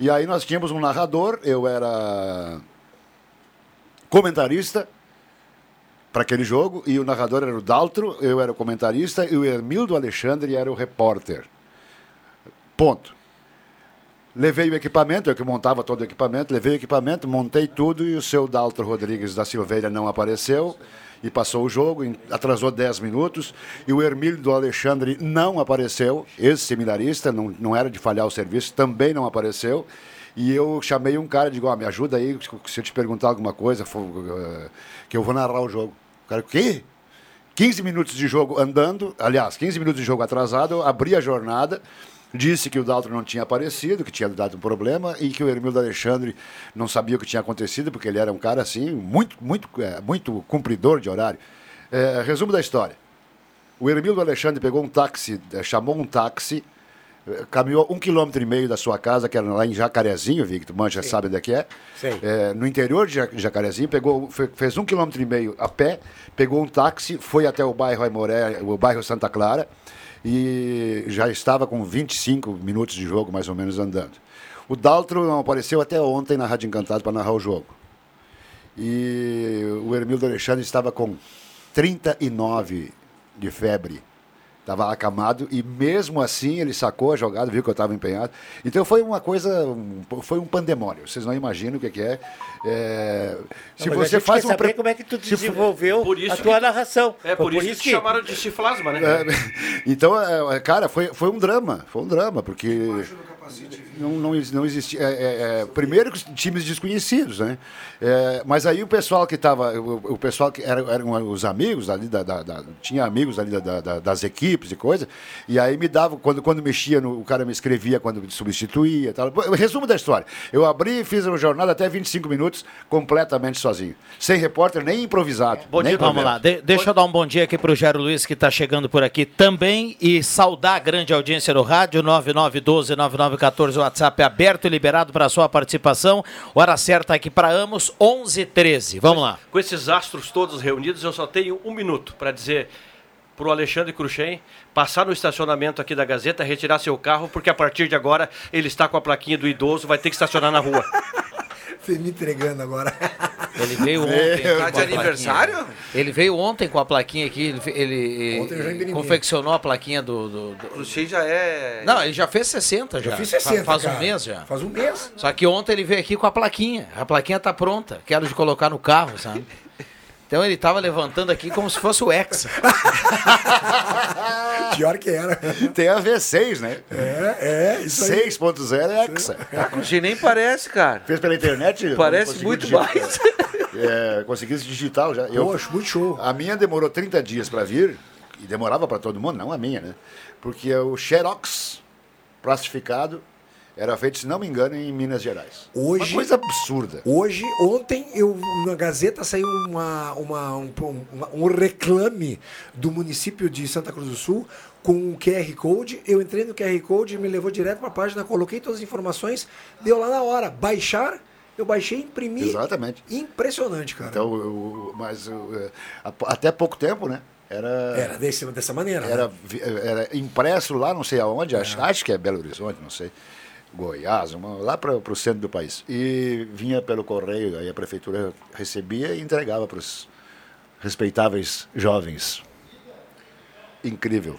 E aí nós tínhamos um narrador, eu era comentarista para aquele jogo, e o narrador era o Daltro, eu era o comentarista, e o Hermildo Alexandre era o repórter. Ponto. Levei o equipamento, eu que montava todo o equipamento, levei o equipamento, montei tudo e o seu Daltro Rodrigues da Silveira não apareceu e passou o jogo, atrasou 10 minutos, e o Hermílio do Alexandre não apareceu, esse seminarista, não, não era de falhar o serviço, também não apareceu, e eu chamei um cara digo, ó, me ajuda aí, se eu te perguntar alguma coisa, eh, que eu vou narrar o jogo. O cara, o quê? 15 minutos de jogo andando, aliás, 15 minutos de jogo atrasado, eu abri a jornada, disse que o Daltro não tinha aparecido, que tinha dado um problema e que o Hermildo Alexandre não sabia o que tinha acontecido, porque ele era um cara assim, muito, muito, é, muito cumpridor de horário. É, resumo da história. O Hermildo Alexandre pegou um táxi, chamou um táxi, caminhou um quilômetro e meio da sua casa, que era lá em Jacarezinho, Victor, manja sabe onde é que é. É, no interior de Ja- Jacarezinho, pegou, fe- fez um quilômetro e meio a pé, pegou um táxi, foi até o bairro Aimoré, o bairro Santa Clara, e já estava com 25 minutos de jogo, mais ou menos, andando. O Daltro não apareceu até ontem na Rádio Encantado para narrar o jogo. E o Hermildo Alexandre estava com 39 de febre. Estava acamado e mesmo assim ele sacou a jogada, viu que eu estava empenhado. Então foi uma coisa, um- foi um pandemônio. Vocês não imaginam o que que é. É, se Não, você gente faz quer uma saber pre- como é que tu desenvolveu Por isso a tua que- narração. É, por, Foi isso, que chamaram de chiflasma, né? É, então, é, é, cara, foi, foi um drama. Foi um drama, porque não, não, não existia. é, é, é, primeiro times desconhecidos, né? É, mas aí o pessoal que estava. O, o pessoal que era, eram os amigos ali, da, da- da- tinha amigos ali da- da- da- das equipes e coisa, e aí me dava, quando, quando mexia, no, o cara me escrevia quando substituía e tal. Resumo da história. Eu abri e fiz uma jornada até 25 minutos completamente sozinho. Sem repórter, nem improvisado. nem Vamos lá, de- deixa eu dar um bom dia aqui pro Jairo Luiz que está chegando por aqui também e saudar a grande audiência do rádio 99129914, o WhatsApp é aberto e liberado para sua participação. Hora certa aqui para Amos, 11:13. Vamos lá. Com esses astros todos reunidos, eu só tenho um minuto para dizer pro Alexandre Cruxem passar no estacionamento aqui da Gazeta, retirar seu carro, porque a partir de agora ele está com a plaquinha do idoso, vai ter que estacionar na rua. Você me entregando agora. Ele veio ontem. Tá com a de plaquinha. aniversário? Ele veio ontem com a plaquinha aqui, ele, ele, Ontem eu já imprimi. confeccionou a plaquinha do. do, do... O Cruxem já é. Não, ele já fez 60 já. Já fiz 60, Fa- Faz um cara. mês já. Faz um mês. Só que ontem ele veio aqui com a plaquinha. A plaquinha tá pronta. Quero de colocar no carro, sabe? Então ele tava levantando aqui como se fosse o Hexa. Pior que era. Tem a V6, né? É, é, isso aí. 6.0 é Hexa. Cruxem nem parece, cara. Fez pela internet? Parece muito digitar. mais. É, consegui esse digital já. Poxa, muito show. A minha demorou 30 dias para vir, e demorava para todo mundo, não a minha, né? Porque é o Xerox plastificado era feito, se não me engano, em Minas Gerais. Hoje, Uma coisa absurda. Hoje, ontem, eu na Gazeta saiu uma, uma, um, uma- um reclame do município de Santa Cruz do Sul com um QR Code. Eu entrei no QR Code, me levou direto para a página, coloquei todas as informações, deu lá na hora. Baixar, eu baixei e imprimi. Exatamente. Impressionante, cara. Então, o- mas o, é, até pouco tempo, né? Era, Era desse, dessa maneira. era, né? vi- era impresso lá, não sei aonde, acho, acho que é Belo Horizonte, não sei. Goiás, uma- lá para o centro do país. E vinha pelo correio, aí a prefeitura recebia e entregava para os respeitáveis jovens. Incrível.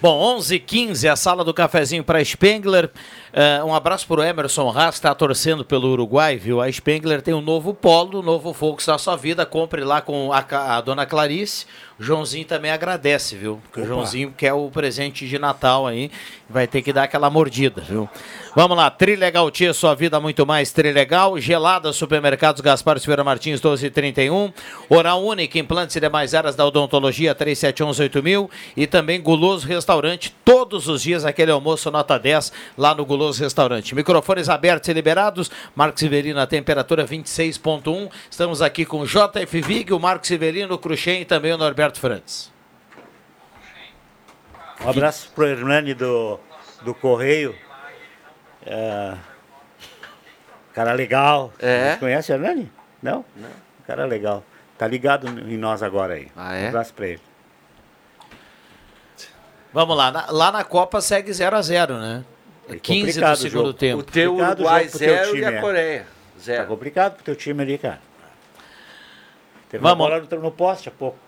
Bom, 11 h 15 a sala do cafezinho para Spengler. Eh, um abraço para o Emerson Haas, está torcendo pelo Uruguai, viu? A Spengler tem um novo polo, um novo Focus da sua vida. Compre lá com a, a dona Clarice. O Joãozinho também agradece, viu? Porque o Opa. Joãozinho quer o presente de Natal aí. Vai ter que dar aquela mordida, viu? Vamos lá, Trilegal Tia, sua vida muito mais Trilegal. Gelada, Supermercados Gaspar Silveira Martins, 1231. Oral Única, implantes e demais áreas da odontologia, 37118000. E também Guloso Restaurante, todos os dias aquele almoço nota 10 lá no Guloso Restaurante. Microfones abertos e liberados. Marcos Severino, a temperatura 26.1. Estamos aqui com o JF Vig, o Marcos Severino, o Cruxem e também o Norberto Frantes. Um abraço pro Hernani do, do Correio. É, cara legal. É? Você conhece o Hernani? Não? Não. Cara legal. Tá ligado em nós agora aí. Ah, é? Um abraço pra ele. Vamos lá, lá na Copa segue 0 a 0 né? 15 do o segundo jogo. tempo. O teu Complicado o Uruguai jogo pro teu zero e time, a é. Coreia zero. Tá complicado pro teu time ali, cara. Teve Vamos. uma bola no, no poste há pouco.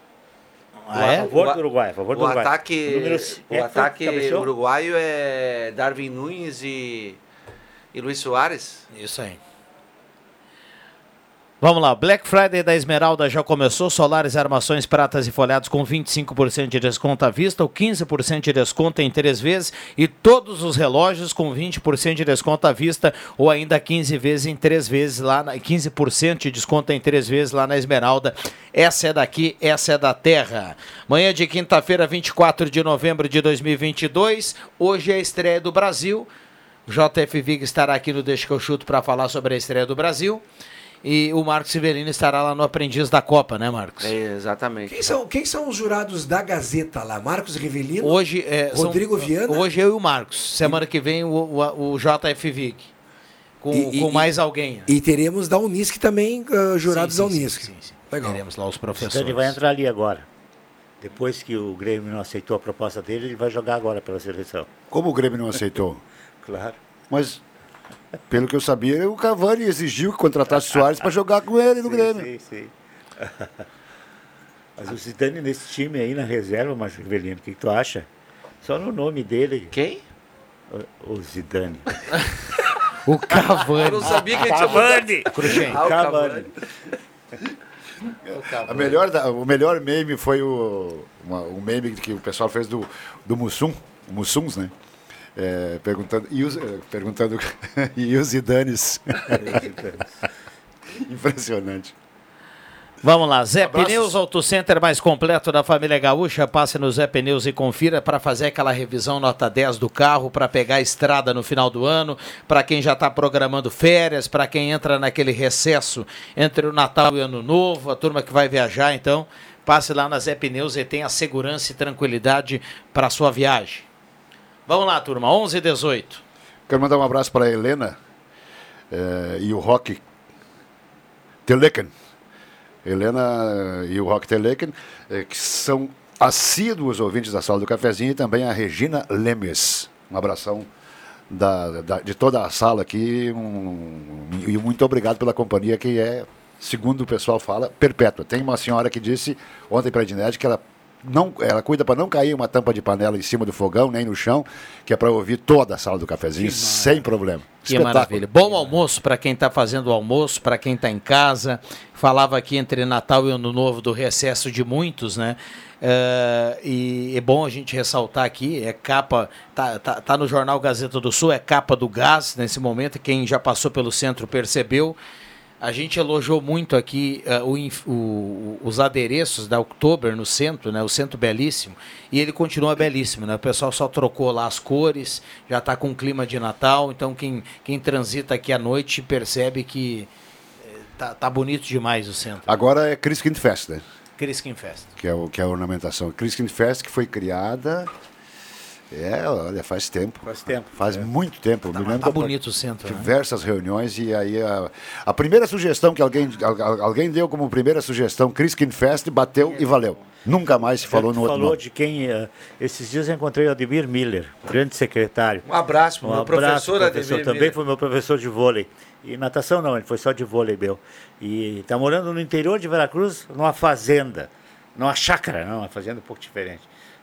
Ah, a é? favor O- do Uruguai, a favor do o Uruguai. ataque, Número- o é, ataque que cabeceou? uruguaio é Darwin Nunes e, e Luiz Soares. Isso aí. Vamos lá, Black Friday da Esmeralda já começou. Solares, armações, pratas e folhados com 25% de desconto à vista, ou 15% de desconto em três vezes, e todos os relógios com 20% de desconto à vista, ou ainda 15 vezes em três vezes lá, na, 15% de desconto em três vezes lá na Esmeralda. Essa é daqui, essa é da terra. Manhã de quinta-feira, 24 de novembro de 2022. Hoje é a estreia do Brasil. JF Vig estará aqui no Deixa que eu chuto para falar sobre a estreia do Brasil. E o Marcos Severino estará lá no Aprendiz da Copa, né, Marcos? É, exatamente. Quem são, quem são os jurados da Gazeta lá? Marcos Rivelino? Hoje é, são- Rodrigo Viana? Hoje eu e o Marcos. Semana que vem o, o, o JF Vig. Com, E- e- com e- mais alguém. E teremos da Unisc também, ah, jurados Sim, da sim, Unisc. sim, sim. Legal. Teremos lá os Então professores. ele vai entrar ali agora. Depois que o Grêmio não aceitou a proposta dele, ele vai jogar agora pela seleção. Como o Grêmio não aceitou? Claro. Mas, pelo que eu sabia, o Cavani exigiu que contratasse o Soares para jogar com ele no Sim, Grêmio. sim, sim. Mas o Zidane nesse time aí na reserva, Rivelino, o que, que tu acha? Só no nome dele. Quem? O, o Zidane. o Cavani. Eu não sabia que ele tinha Cavani! Cruxem. Ah, o Cavani. A melhor, o melhor meme foi o, uma- um meme que o pessoal fez do, do Mussum, o Mussuns, né? É, perguntando, e os, é, perguntando, e os Zidanes? Impressionante. Vamos lá, Zé Abraços. Pneus, Auto Center mais completo da família Gaúcha. Passe no Zé Pneus e confira para fazer aquela revisão nota 10 do carro, para pegar a estrada no final do ano, para quem já está programando férias, para quem entra naquele recesso entre o Natal e o Ano Novo, a turma que vai viajar, então passe lá na Zé Pneus e tenha segurança e tranquilidade para sua viagem. Vamos lá, turma, 11 e 18. Quero mandar um abraço para a Helena eh, e o Rock Teleken. Helena e o Rock Teleken, eh, que são assíduos ouvintes da Sala do Cafezinho, e também a Regina Lemes. Um abração da, da- de toda a sala aqui um- e muito obrigado pela companhia que é, segundo o pessoal fala, perpétua. Tem uma senhora que disse ontem para a Ednet que ela não, ela cuida para não cair uma tampa de panela em cima do fogão, nem no chão, que é para ouvir toda a sala do cafezinho sem problema. Que Espetáculo. maravilha. Bom almoço para quem está fazendo o almoço, para quem está em casa. Falava aqui entre Natal e Ano Novo do recesso de muitos, né? Eh, e é bom a gente ressaltar aqui, é capa, tá, tá, tá no jornal Gazeta do Sul, é capa do gás nesse momento, quem já passou pelo centro percebeu. A gente elogiou muito aqui uh, o, o- os adereços da Oktober no centro, né? O centro belíssimo. E ele continua belíssimo, né? O pessoal só trocou lá as cores, já está com clima de Natal. Então quem, quem transita aqui à noite percebe que eh, tá, tá bonito demais o centro. Agora é Christkind Fest, né? Fest. Que é, o, que é a ornamentação. Fest que foi criada. É, olha, faz tempo. Faz tempo. Faz muito tempo. Eu me lembro tá bonito o centro, né? Diversas reuniões e aí a, a primeira sugestão que alguém, al- al- alguém deu como primeira sugestão, Christkind Fest, bateu e valeu. Nunca mais se falou no outro falou nome. de quem. eh, esses dias eu encontrei o Ademir Miller, grande secretário. Um abraço pro um meu abraço, professor, professor. Ademir Também Miller. foi meu professor de vôlei. E natação não, ele foi só de vôlei meu. E está morando no interior de Veracruz, numa fazenda. Numa chácara, não, uma fazenda um pouco diferente.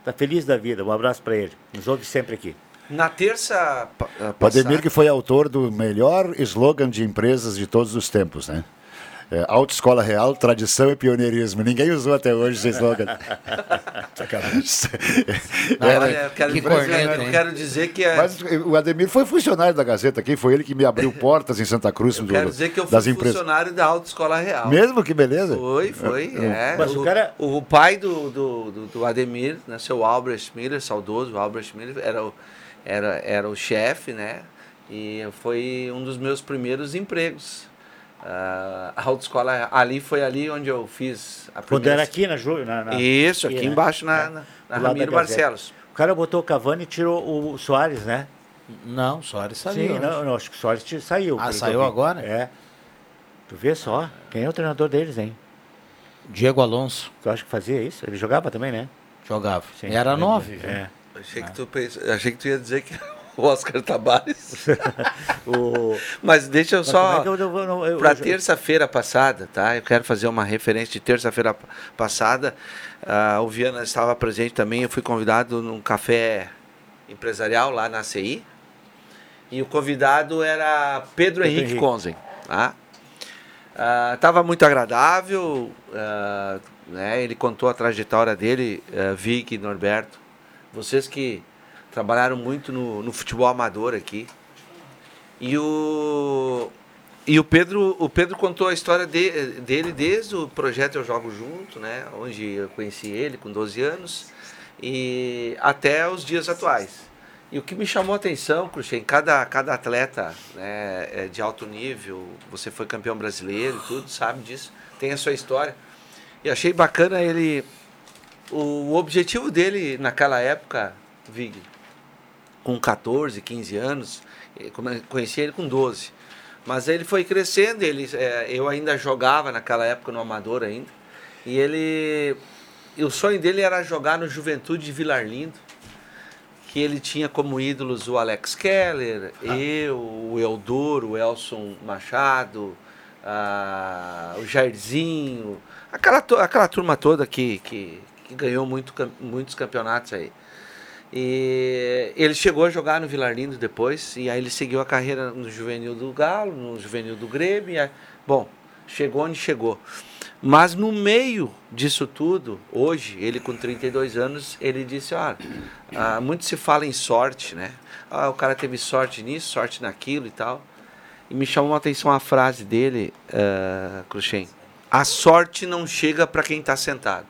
Está feliz da vida. Um abraço para ele. Nos ouve sempre aqui. Na terça pa- ah, O Ademir passada, que foi autor do melhor slogan de empresas de todos os tempos, né? É, Autoescola Real, tradição e pioneirismo. Ninguém usou até hoje esse slogan. Era- Olha, eu quero, dizer, eu quero dizer que é, Mas o Ademir foi funcionário da Gazeta aqui, foi ele que me abriu portas em Santa Cruz do- quero dizer que eu fui das empresas. funcionário da Autoescola Real. Mesmo que beleza? Foi, foi. É. Mas o cara- o pai do, do, do, do Ademir, né, seu Albrecht Miller, saudoso Albrecht Miller, era o, era, era o chefe, né? E foi um dos meus primeiros empregos. Ah, a autoescola ali foi ali onde eu fiz a Quando primeira... era aqui na Ju, na, na- Isso, aqui né? embaixo na, É, na, do na Ramiro. Barcelos. O cara botou o Cavani e tirou o Soares, né? Não, Soares saiu. Sim, hoje. não, não, acho que o Soares saiu. Ah, saiu agora? É. Tu vê só, quem é o treinador deles, hein? Diego Alonso. Tu acha que fazia isso? Ele jogava também, né? Jogava. Sim, Era nove. É. Achei que, tu achei que tu ia dizer que o Oscar Tabares. O- Mas deixa eu Mas só. é Para terça-feira passada, tá? Eu quero fazer uma referência de terça-feira passada. Ah, o Viana estava presente também. Eu fui convidado num café empresarial lá na CI. E o convidado era Pedro, Pedro Henrique, Henrique. Konzen. Tá? Ah, tava muito agradável. ah, né? Ele contou a trajetória dele, uh, Vic, Norberto. Vocês que trabalharam muito no, no futebol amador aqui. E o, e o Pedro, o Pedro contou a história de- dele desde o projeto Eu Jogo Junto, né? Onde eu conheci ele com 12 anos e até os dias atuais. E o que me chamou a atenção, Cruxem, cada, cada atleta né, é de alto nível, você foi campeão brasileiro e tudo, sabe disso, tem a sua história. E achei bacana ele. O objetivo dele naquela época, Vig, com 14, 15 anos, eh, conheci ele com 12. Mas ele foi crescendo, ele, eh, eu ainda jogava naquela época no Amador ainda. E ele. E o sonho dele era jogar no Juventude de Vilar Lindo, que ele tinha como ídolos o Alex Keller, eu, o Eldoro, o Elson Machado, ah, o Jairzinho, aquela, aquela turma toda que, que, que ganhou muito, muitos campeonatos aí. E ele chegou a jogar no Vilar Lindo depois, e aí ele seguiu a carreira no juvenil do Galo, no juvenil do Grêmio. aí- bom, chegou onde chegou. Mas no meio disso tudo, hoje, ele com 32 anos, ele disse, ah, ah, muito se fala em sorte, né? Ah, o cara teve sorte nisso, sorte naquilo e tal. E me chamou a atenção a frase dele, uh, Cruxem. A sorte não chega para quem está sentado.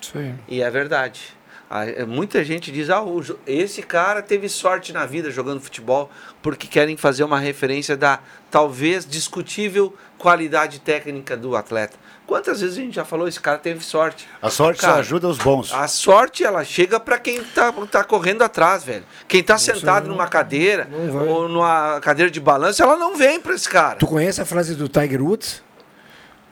Isso aí. E é verdade. Ah, é, Muita gente diz, ah, o esse cara teve sorte na vida jogando futebol, porque querem fazer uma referência da talvez discutível qualidade técnica do atleta. Quantas vezes a gente já falou, esse cara teve sorte? A sorte só Cara, ajuda os bons. A sorte, ela chega para quem tá, tá correndo atrás, velho. Quem tá sentado numa cadeira ou numa cadeira de balanço, ela não vem para esse cara. Tu conhece a frase do Tiger Woods?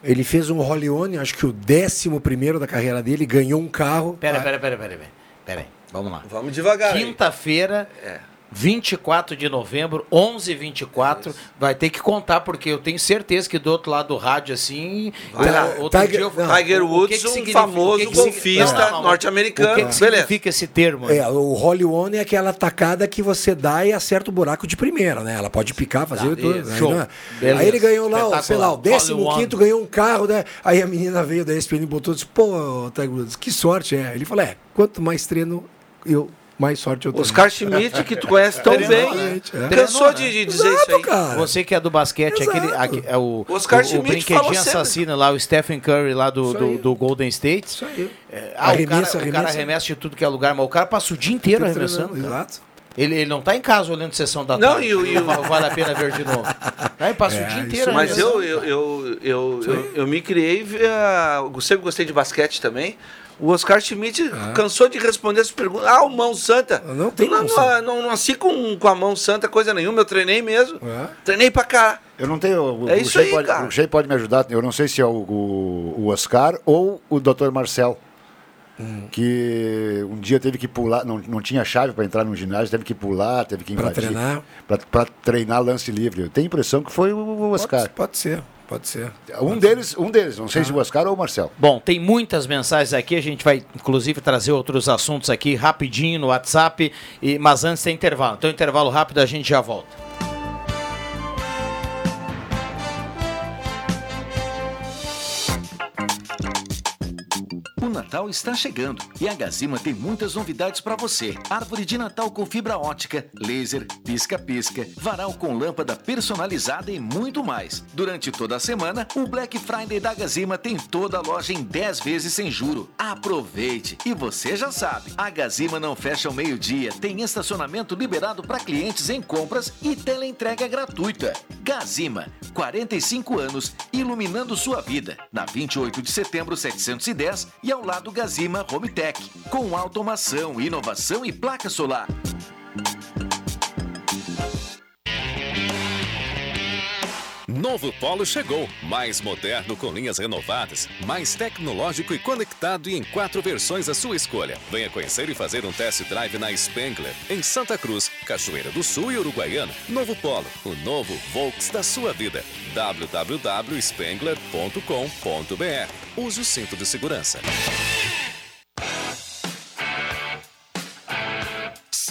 Ele fez um Roleone, acho que o décimo primeiro da carreira dele, ganhou um carro. Pera, pera, pera, pera, pera. Pera aí, vamos lá. Vamos devagar. Quinta-feira, É. 24 de novembro, 11h24. Vai ter que contar, porque eu tenho certeza que do outro lado do rádio, assim. Vai outro Tiger- dia eu- não. Tiger Woods, que um famoso golfista norte-americano. O que, que Beleza. significa esse termo? É, o Roleone é aquela tacada que você dá e acerta o buraco de primeira, né? Ela pode picar, fazer Tá, tudo. isso, né? show. Aí ele ganhou lá, o, sei lá, o Espetacular. 15 Roleone. quinto ganhou um carro, né? Aí a menina veio da ESPN e botou e disse, pô, Tiger Woods, que sorte é. Ele falou, é, quanto mais treino, eu Mais sorte eu tenho. Oscar Schmidt, que tu conhece tão bem, é. cansou de, de dizer isso aí. Você que é do basquete, aquele, aque- é o, Oscar o, o brinquedinho assassino lá, o Stephen Curry lá do, do, do Golden State. Isso aí. É, ah, o, Arremessa, cara, o cara arremessa. arremessa de tudo que é lugar, mas o cara passa o dia inteiro arremessando. cara. Exato. Ele, ele não tá em casa olhando sessão da Não, tarde. e o- e o- Vale a pena ver de novo. Aí passa É, o dia inteiro Mas eu, arremessando. eu, eu, eu, eu, eu me criei, via- eu sempre gostei de basquete também. O Oscar Schmidt cansou de responder as perguntas. Ah, o mão santa. Não tem não, mão não, santa. não, não nasci com, com a mão santa, coisa nenhuma. Eu treinei mesmo. É. Treinei pra cá. Eu não tenho. O, É o isso Shea aí, pode, cara. O Shea pode me ajudar. Eu não sei se é o, o, o Oscar ou o Dr. Marcel. Hum. Que um dia teve que pular, não, não tinha chave para entrar no ginásio, teve que pular, teve que invadir. treinar? Para treinar lance livre. Eu tenho a impressão que foi o, o Oscar. Pode, pode ser, pode ser. Um deles, um deles, não sei se o Oscar ou o Marcel. Bom, tem muitas mensagens aqui, a gente vai inclusive trazer outros assuntos aqui rapidinho no WhatsApp, e, mas antes tem intervalo. Então, intervalo rápido, a gente já volta. O Natal está chegando e a Gazima tem muitas novidades para você. Árvore de Natal com fibra ótica, laser, pisca-pisca, varal com lâmpada personalizada e muito mais. Durante toda a semana, o Black Friday da Gazima tem toda a loja em 10 vezes sem juro. Aproveite! E você já sabe, a Gazima não fecha ao meio-dia, tem estacionamento liberado para clientes em compras e teleentrega gratuita. Gazima, 45 anos, iluminando sua vida. Na 28 de setembro 710 e ao lado Gazima Home Tech, com automação, inovação e placa solar. Novo Polo chegou, mais moderno com linhas renovadas, mais tecnológico e conectado e em quatro versões à sua escolha. Venha conhecer e fazer um test drive na Spengler, em Santa Cruz, Cachoeira do Sul e Uruguaiana. Novo Polo, o novo Volks da sua vida. www.spengler.com.br. Use o cinto de segurança.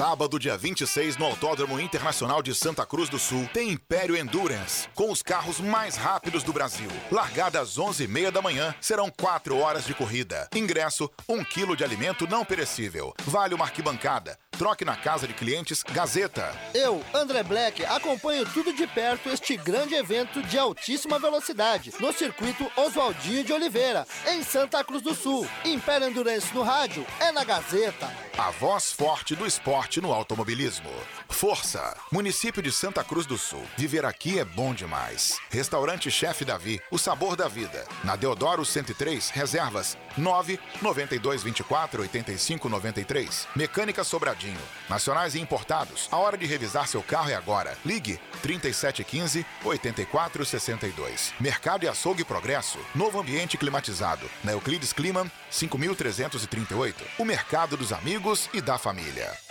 Sábado, dia 26, no Autódromo Internacional de Santa Cruz do Sul, tem Império Endurance, com os carros mais rápidos do Brasil. Largada às 11h30 da manhã, serão 4 horas de corrida. Ingresso, 1 quilo de alimento não perecível. Vale uma arquibancada. Troque na casa de clientes Gazeta. Eu, André Black, acompanho tudo de perto este grande evento de altíssima velocidade no circuito Oswaldinho de Oliveira, em Santa Cruz do Sul. Império Endurance no rádio é na Gazeta. A voz forte do esporte no automobilismo. Força! Município de Santa Cruz do Sul. Viver aqui é bom demais. Restaurante Chefe Davi, o sabor da vida. Na Deodoro 103, reservas 9 92 24 85 93. Mecânica Sobradinho. Nacionais e importados. A hora de revisar seu carro é agora. Ligue 3715 8462. Mercado e Açougue Progresso. Novo ambiente climatizado. Na Euclides Clima 5338. O mercado dos amigos e da família.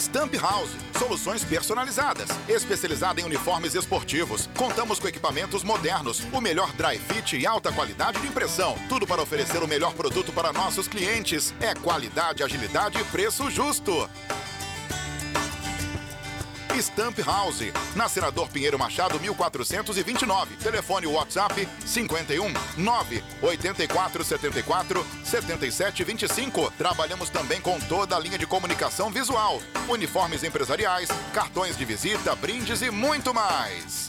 Stamp House, soluções personalizadas, especializada em uniformes esportivos. Contamos com equipamentos modernos, o melhor dry fit e alta qualidade de impressão. Tudo para oferecer o melhor produto para nossos clientes. É qualidade, agilidade e preço justo. Stamp House, na Senador Pinheiro Machado, 1429. Telefone WhatsApp 51 9 84 74 77 25. Trabalhamos também com toda a linha de comunicação visual, uniformes empresariais, cartões de visita, brindes e muito mais.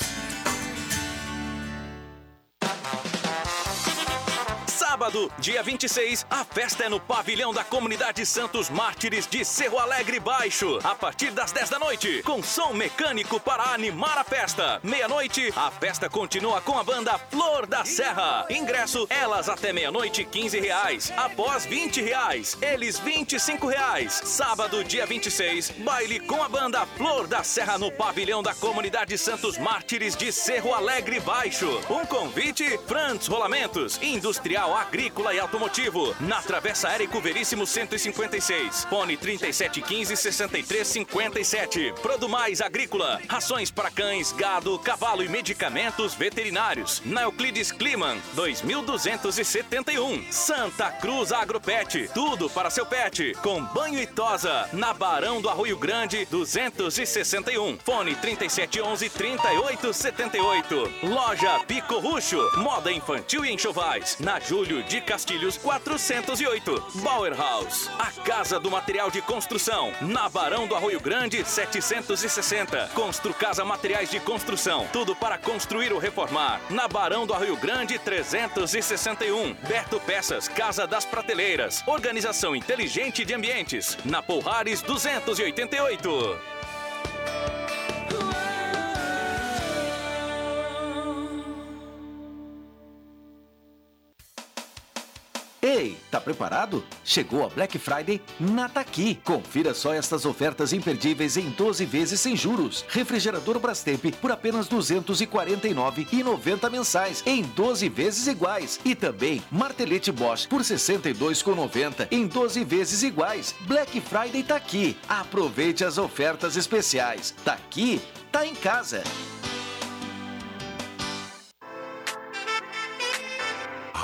Sábado, dia 26, a festa é no pavilhão da comunidade Santos Mártires de Cerro Alegre Baixo, a partir das 10 da noite, com som mecânico para animar a festa. Meia-noite, a festa continua com a banda Flor da Serra. Ingresso, elas até meia-noite, 15 reais. Após 20 reais, eles 25 reais. Sábado, dia 26, baile com a banda Flor da Serra no pavilhão da comunidade Santos Mártires de Cerro Alegre Baixo. Um convite, Frantz Rolamentos, Industrial agrícola e automotivo. Na Travessa Érico Veríssimo 156. Fone 3715-6357. Produmais Agrícola. Rações para cães, gado, cavalo e medicamentos veterinários. Na Euclides Kliman 2271. Santa Cruz Agropet. Tudo para seu pet. Com banho e tosa. Na Barão do Arroio Grande 261. Fone 3711-3878. Loja Pico Ruxo. Moda infantil e enxovais. Na Júlio de Castilhos 408. Bauerhaus. A Casa do Material de Construção. Na Barão do Arroio Grande 760. Constru Casa Materiais de Construção. Tudo para construir ou reformar. Na Barão do Arroio Grande 361. Berto Peças. Casa das Prateleiras. Organização inteligente de ambientes. Na Polares 288. Tá preparado? Chegou a Black Friday na Taqui. Confira só estas ofertas imperdíveis em 12 vezes sem juros. Refrigerador Brastemp por apenas R$ 249,90 mensais em 12 vezes iguais. E também martelete Bosch por R$ 62,90 em 12 vezes iguais. Black Friday tá aqui. Aproveite as ofertas especiais. Tá aqui, tá em casa.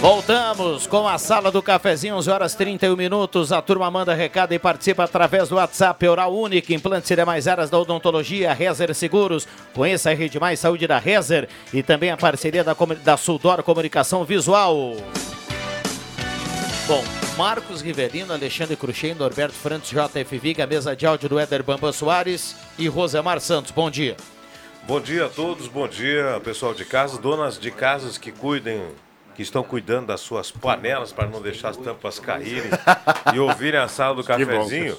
Voltamos com a sala do cafezinho, 11 horas 31 minutos. A turma manda recado e participa através do WhatsApp Oral Única, implantes e demais áreas da odontologia, Rezer Seguros. Conheça a Rede Mais Saúde da Rezer e também a parceria da, da Sudor Comunicação Visual. Bom, Marcos Riverino, Alexandre Cruxem, Norberto Frantes, JF Viga, mesa de áudio do Éder Bamba Soares e Rosemar Santos. Bom dia. Bom dia a todos, bom dia pessoal de casa, donas de casas que cuidem, que estão cuidando das suas panelas para não deixar as tampas caírem e ouvirem a sala do cafezinho.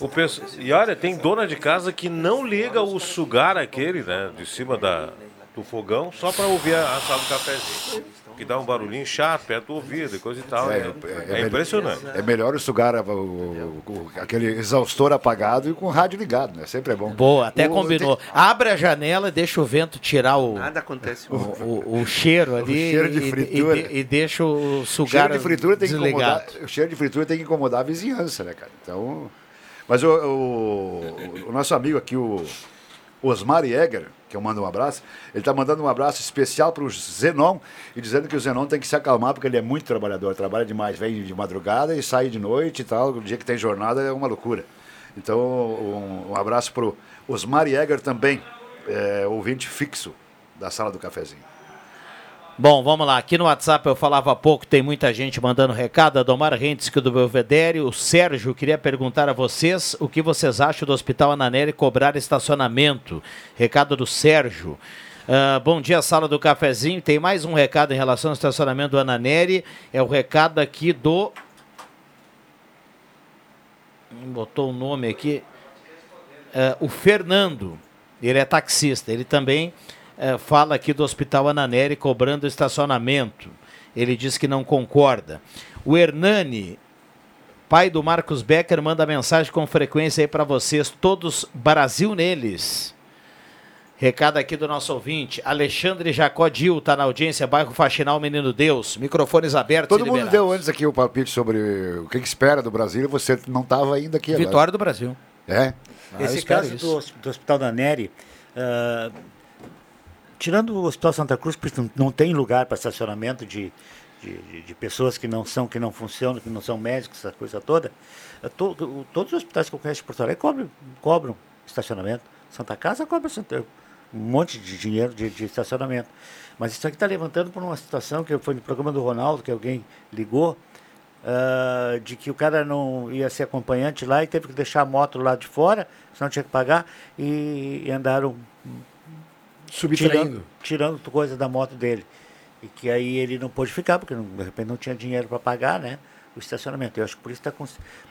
O pesso- E olha, tem dona de casa que não liga o sugar aquele, né, de cima da, do fogão, só para ouvir a, a sala do cafezinho. Que dá um barulhinho chato perto do ouvido e coisa e tal. É, é me- impressionante. É melhor o sugar o- o- o- aquele exaustor apagado e com o rádio ligado, né? Sempre é bom. Boa, até O- combinou. Abre a janela e deixa o vento tirar o, Nada acontece. o, o- o cheiro ali cheiro de e- fritura. E, e- e deixa o O sugar cheiro de fritura tem que desligado. incomodar. O cheiro de fritura tem que incomodar a vizinhança, né, cara? Então. Mas o, o- o nosso amigo aqui, o Osmar Jäger, que eu mando um abraço, ele está mandando um abraço especial para o Zenon e dizendo que o Zenon tem que se acalmar porque ele é muito trabalhador, trabalha demais, vem de madrugada e sai de noite e tal. O dia que tem jornada é uma loucura. Então, um, um abraço para o Osmar Jäger também, é, ouvinte fixo da sala do cafezinho. Bom, vamos lá. Aqui no WhatsApp eu falava há pouco, tem muita gente mandando recado. Adomar Rentzik do Belvedere. O Sérgio queria perguntar a vocês o que vocês acham do Hospital Ananeri cobrar estacionamento. Recado do Sérgio. Ah, bom dia, sala do cafezinho. Tem mais um recado em relação ao estacionamento do Ananeri. É o recado aqui do. Hum, Botou o nome aqui. Ah, o Fernando. Ele é taxista. Ele também eh, fala aqui do Hospital Ananeri cobrando estacionamento. Ele diz que não concorda. O Hernani, pai do Marcos Becker, manda mensagem com frequência aí para vocês, todos Brasil neles. Recado aqui do nosso ouvinte. Alexandre Jacó Dil está na audiência, bairro Faxinal Menino Deus. Microfones abertos Todo e mundo deu antes aqui o palpite sobre o que, que espera do Brasil e você não estava ainda aqui agora. Vitória do Brasil. É? Ah, Esse caso do, do Hospital da Neri, ah, tirando o Hospital Santa Cruz, porque não, tem lugar para estacionamento de, de, de- pessoas que não são, que não funcionam, que não são médicos, essa coisa toda, ah, to- todos os hospitais que eu conheço de Porto Alegre cobram, cobram estacionamento. Santa Casa cobra Santa- um monte de dinheiro de, de estacionamento. Mas isso aqui está levantando por uma situação que foi no programa do Ronaldo, que alguém ligou, ah, de que o cara não ia ser acompanhante lá e teve que deixar a moto lá de fora, senão tinha que pagar, e, e andaram Subtraindo. tirando, tirando coisa da moto dele. E que aí ele não pôde ficar, porque não- de repente não tinha dinheiro para pagar, né? O estacionamento. Eu acho que por isso está.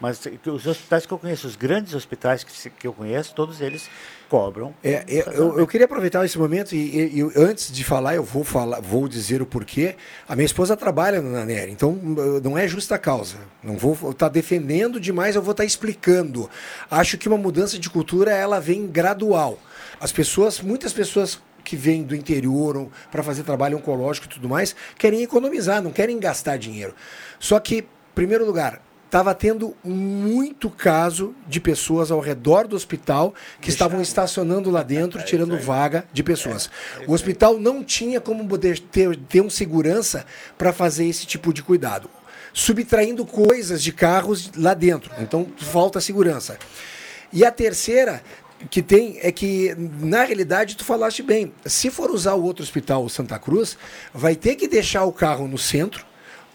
Mas que os hospitais que eu conheço, os grandes hospitais que, que eu conheço, todos eles cobram. É, é, eu, eu queria aproveitar esse momento e, e- e antes de falar, eu vou falar, vou dizer o porquê. A minha esposa trabalha na NER, então uh, não é justa causa. Não vou estar defendendo demais, eu vou estar explicando. Acho que uma mudança de cultura ela vem gradual. As pessoas, muitas pessoas que vêm do interior para fazer trabalho oncológico e tudo mais, querem economizar, não querem gastar dinheiro. Só que, em primeiro lugar, estava tendo muito caso de pessoas ao redor do hospital que estavam estacionando lá dentro, tirando vaga de pessoas. O hospital não tinha como poder ter, ter um segurança para fazer esse tipo de cuidado. Subtraindo coisas de carros lá dentro. Então, falta segurança. E a terceira que tem é que, na realidade, tu falaste bem. Se for usar o outro hospital, o Santa Cruz, vai ter que deixar o carro no centro,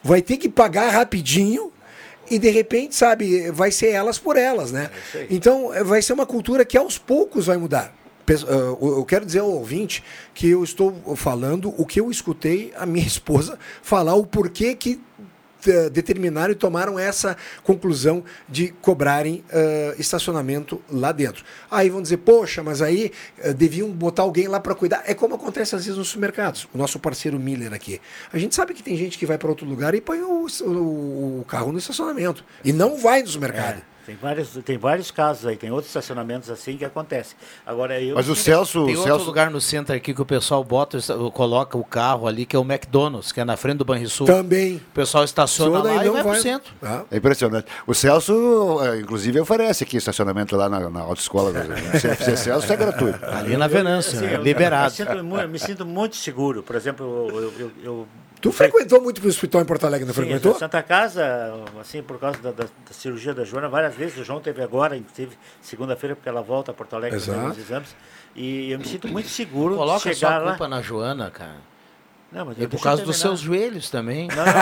vai ter que pagar rapidinho e de repente, sabe, vai ser elas por elas, né? Então, eh, vai ser uma cultura que aos poucos vai mudar. Ah, Eu quero dizer ao ouvinte que eu estou falando o que eu escutei a minha esposa falar, o porquê que eh, determinaram e tomaram essa conclusão de cobrarem ah, estacionamento lá dentro. Aí vão dizer, poxa, mas aí eh, deviam botar alguém lá para cuidar. É como acontece às vezes nos supermercados. O nosso parceiro Miller aqui. A gente sabe que tem gente que vai para outro lugar e põe o, o- o carro no estacionamento. E não vai no supermercado. Tem vários, tem vários casos aí, tem outros estacionamentos assim que acontece. Agora eu Mas o Celso- Tem outro lugar no centro aqui que o pessoal bota, coloca o carro ali, que é o McDonald's, que é na frente do Banrisul. Também. O pessoal estaciona lá e vai pro centro. É impressionante. O Celso, eh, inclusive, oferece aqui estacionamento lá na, na autoescola. Se ele fizer Celso, é gratuito. Ali na Venância, Assim, né? eu- liberado. Eu, sinto mu- eu me sinto muito seguro. Por exemplo, eu, eu- eu- eu Tu frequentou muito o hospital em Porto Alegre, não Sim, frequentou? na Santa Casa, assim, por causa da, da- da cirurgia da Joana, várias vezes. O João teve agora, inclusive, segunda-feira, porque ela volta a Porto Alegre para os exames. E eu me sinto muito seguro Coloca de chegar a lá. culpa na Joana, cara. Não, mas e por causa dos seus joelhos também. Não, não, não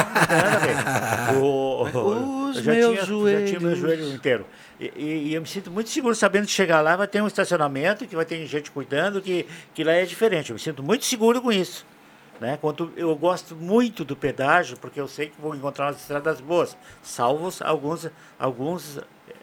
tem nada a ver. O- Os eu já meus tinha, Já tinha meu joelhos. joelho inteiro. E, e- e eu me sinto muito seguro sabendo que chegar lá vai ter um estacionamento, que vai ter gente cuidando, que, que lá é diferente. Eu me sinto muito seguro com isso. Né? Quanto eu gosto muito do pedágio, porque eu sei que vou encontrar umas estradas boas, salvos alguns, alguns,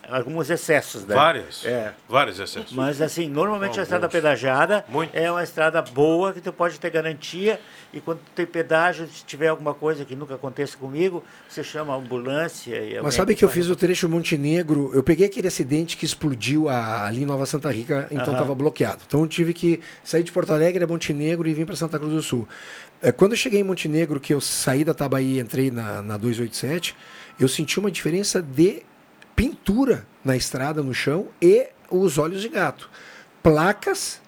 alguns excessos. Né? Várias. É. Vários excessos. Mas assim, normalmente a Alguns. estrada pedagiada é uma estrada boa que tu pode ter garantia e quando tem pedágio, se tiver alguma coisa que nunca aconteça comigo, você chama a ambulância e Mas sabe que eu fiz o trecho Montenegro, eu peguei aquele acidente que explodiu a- ali em Nova Santa Rica, então estava bloqueado. Então eu tive que sair de Porto Alegre a Montenegro e vim para Santa Cruz do Sul. É, Quando eu cheguei em Montenegro, que eu saí da Tabaí e entrei na, na 287, eu senti uma diferença de pintura na estrada, no chão e os olhos de gato. Placas,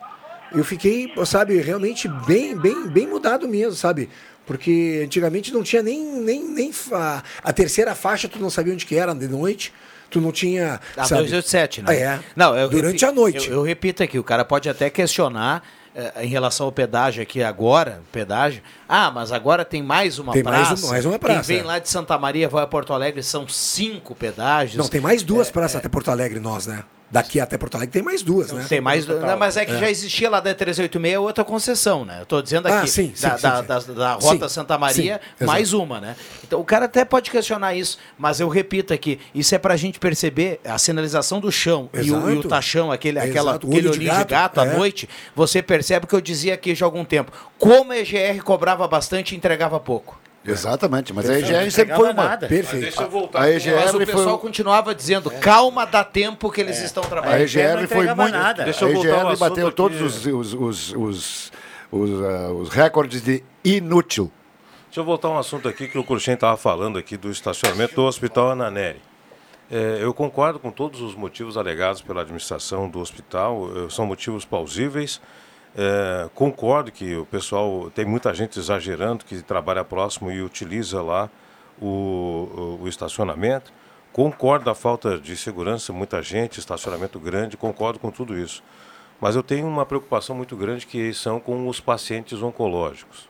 eu fiquei, sabe, realmente bem, bem, bem mudado mesmo, sabe? Porque antigamente não tinha nem, nem, nem fa- a terceira faixa, tu não sabia onde que era de noite, tu não tinha. A sabe? 287, né? É. Não, eu Durante a noite. Eu, eu repito aqui, o cara pode até questionar em relação ao pedágio aqui agora, pedágio. Ah, mas agora tem mais uma Tem mais praça. um- mais uma praça, Quem vem é. lá de Santa Maria vai a Porto Alegre, são cinco pedágios. Não, tem mais duas É, praças até Porto Alegre, nós, né? Daqui até Porto Alegre tem mais duas, né? Tem mais, não, mas é que É. já existia lá da 386 outra concessão, né? Eu tô dizendo aqui Ah, sim, sim, da, sim, da, sim. da- da Rota Sim, Santa Maria, sim, mais exato. uma, né? Então o cara até pode questionar isso, mas eu repito aqui, isso é pra gente perceber a sinalização do chão e o, e o tachão, aquele, aquela, Exato, aquele olho de olhinho de gato, gato, à é. noite, você percebe que eu dizia aqui já há algum tempo, como a EGR cobrava bastante e entregava pouco. Exatamente, mas a Perfeito. EGR sempre foi uma. nada. Perfeito. Deixa eu voltar. A EGR Mas o foi pessoal um- continuava dizendo, calma, dá tempo que eles estão A trabalhando. EGR foi muito. Deixa eu a voltar EGR assunto bateu aqui. todos os, os, os, os, os, ah, os recordes de inútil. Deixa eu voltar a um assunto aqui que o Cruxem estava falando aqui do estacionamento do Hospital Ananeri. É, eu concordo com todos os motivos alegados pela administração do hospital, eh, são motivos plausíveis. É, concordo que o pessoal, tem muita gente exagerando que trabalha próximo e utiliza lá o, o, o estacionamento. Concordo da falta de segurança, muita gente, estacionamento grande, concordo com tudo isso. Mas eu tenho uma preocupação muito grande que são com os pacientes oncológicos.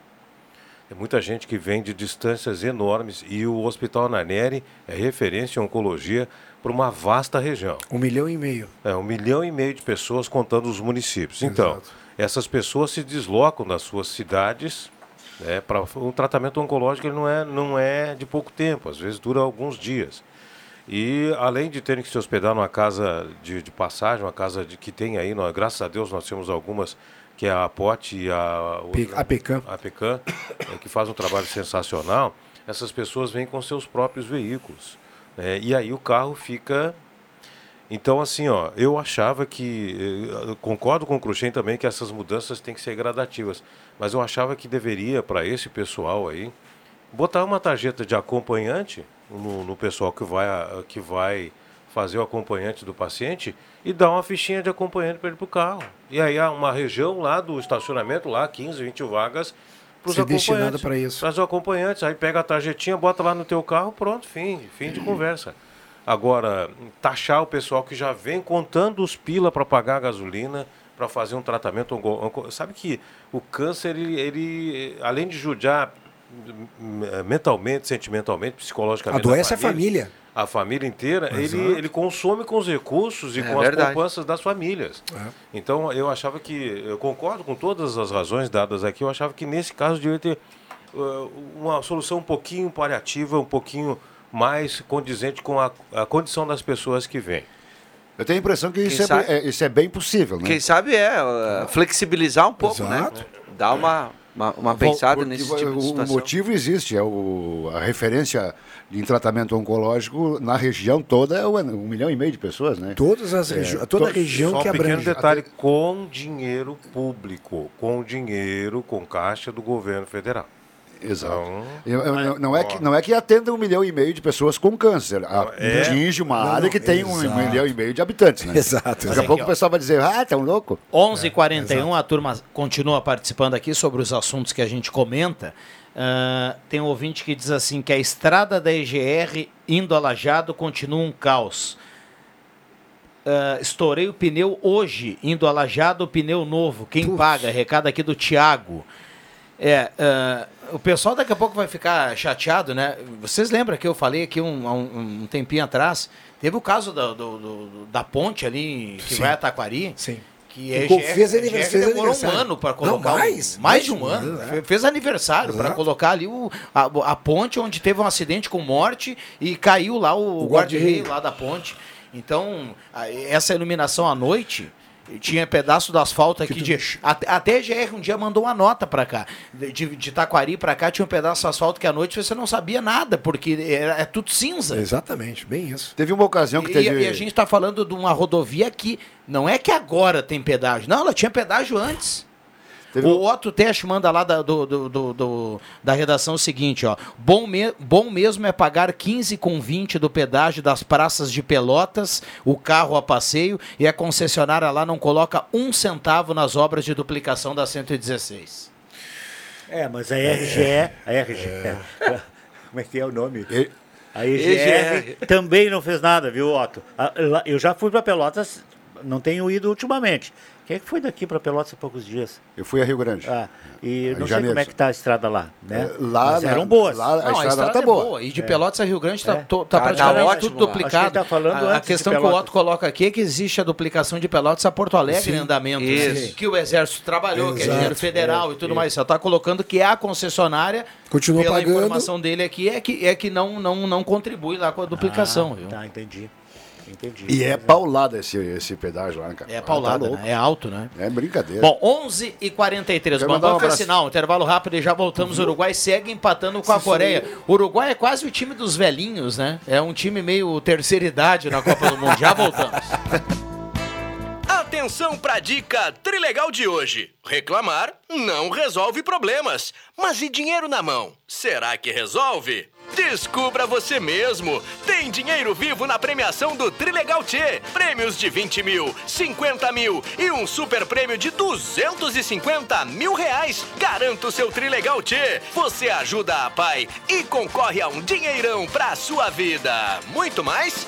Tem muita gente que vem de distâncias enormes e o Hospital Ananeri é referência em oncologia para uma vasta região. Um milhão e meio. É, um milhão e meio de pessoas contando os municípios. Então, essas pessoas se deslocam das suas cidades Né? Para um tratamento oncológico ele não é, não é de pouco tempo, às vezes dura alguns dias. E além de terem que se hospedar numa casa de, de passagem, uma casa de, que tem aí, nós, graças a Deus nós temos algumas, que é a POT e a, Pe- a Pecan. a Pecan, é, que faz um trabalho sensacional, essas pessoas vêm com seus próprios veículos. né? E aí o carro fica. Então, assim, ó, eu achava que. eh, eu concordo com o Cruxem também que essas mudanças têm que ser gradativas. Mas eu achava que deveria, para esse pessoal aí, botar uma tarjeta de acompanhante no, no pessoal que vai, que vai fazer o acompanhante do paciente e dar uma fichinha de acompanhante para ele para o carro. E aí há uma região lá do estacionamento, lá 15, 20 vagas para os acompanhantes. para isso. Para os acompanhantes. Aí pega a tarjetinha, bota lá no teu carro, pronto, fim, fim de conversa. Agora, taxar o pessoal que já vem contando os pila para pagar a gasolina, para fazer um tratamento. Sabe que o câncer, ele, ele, além de judiar mentalmente, sentimentalmente, psicologicamente. Adoece da a família. A família inteira, ele, Exato. ele consome com os recursos e É com verdade. as poupanças das famílias. Então, eu achava que, eu concordo com todas as razões dadas aqui, eu achava que nesse caso devia ter uh, uma solução um pouquinho paliativa, um pouquinho mais condizente com a, a condição das pessoas que vêm. Eu tenho a impressão que isso é, é- isso é bem possível, né? Quem sabe é uh, flexibilizar um pouco, Exato. né? Dar uma, uma, uma pensada Porque nesse o- tipo de o, situação. motivo existe, é o, a referência em tratamento oncológico na região toda é um, milhão e meio de pessoas, né? Todas as regi- toda a região Só que um pequeno detalhe, com dinheiro público, com dinheiro, com caixa do governo federal. Exato. Então, Eu- eu- não, não é que, não é que atenda um milhão e meio de pessoas com câncer. A- é. Atinge uma Não, área não, que tem um exato. milhão e meio de habitantes, né? Exato, Daqui a pouco o pessoal vai dizer, ah, tão louco. 11h41, a turma continua participando aqui sobre os assuntos que a gente comenta. Ah, tem um ouvinte que diz assim que a estrada da EGR indo a Lajado continua um caos. Ah, estourei o pneu hoje, indo a Lajado, pneu novo. Quem paga? Recado aqui do Tiago. É, ah, o pessoal daqui a pouco vai ficar chateado, né? Vocês lembram que eu falei aqui um, um, um tempinho atrás? Teve o caso do- do- do- da ponte ali que Sim. vai a Taquari. Sim. Que a EGR, fez a anivers- EGR fez demorou um aniversário. ano para Não, colocar. o- mais, mais de um ano. é. Fe- Fez aniversário para Exato. colocar ali o, a, a ponte onde teve um acidente com morte e caiu lá o, O guarda-reio. lá da ponte. Então, essa iluminação à noite. Tinha pedaço do asfalto aqui de. Até, a GR um dia mandou uma nota para cá. De, de Taquari para cá tinha um pedaço de asfalto que à noite você não sabia nada, porque era, é tudo cinza. Exatamente, bem isso. Teve uma ocasião que E, teve. e a gente está falando de uma rodovia que não é que agora tem pedágio. Não, ela tinha pedágio antes. O Otto Teste manda lá da, do, do- do- do- da redação o seguinte, ó. Bom, me- bom mesmo é pagar 15 com 20 do pedágio das praças de Pelotas, o carro a passeio, e a concessionária lá não coloca um centavo nas obras de duplicação da 116. É, mas a RGE, a RGE, como é que é o nome? A EGR, EGR. também não fez nada, viu, Otto? Eu já fui para Pelotas, não tenho ido ultimamente. Quem é que foi daqui para Pelotas há poucos dias? Eu fui a Rio Grande. Ah, e não sei janeiro. como é que tá a estrada lá, né? É, lá, Mas eram boas. lá a Não, estrada tá é boa. E de É. Pelotas a Rio Grande está É. tá, Tá- tá praticamente ótimo tudo duplicado. Que tá falando a, a questão que o. Otto coloca aqui é que existe a duplicação de Pelotas a Porto Alegre Sim. em andamento. né? Isso. Que o Exército trabalhou, que é Exato. dinheiro federal e tudo É, mais. Só está colocando que é a concessionária, Continua pela pagando. informação dele aqui, é que, é que não, não, não contribui lá com a duplicação. Ah, viu? Tá, entendi. Entendi. E é paulada esse, esse pedágio lá, cara. É Ah, paulada, tá né? é alto, né? É brincadeira. Bom, 11 e 43 Quero mandar um abraço. sinal, intervalo rápido e já voltamos. O Uruguai segue empatando com a Coreia. O Uruguai é quase o time dos velhinhos, né? É um time meio terceira idade na Copa do Mundo. Já voltamos. Atenção pra dica trilegal de hoje. Reclamar não resolve problemas, mas e dinheiro na mão? Será que resolve? Descubra você mesmo! Tem dinheiro vivo na premiação do Trilegal T. Prêmios de 20 mil, 50 mil e um super prêmio de 250 mil reais. Garanta o seu Trilegal T. Você ajuda a pai e concorre a um dinheirão pra sua vida. Muito mais?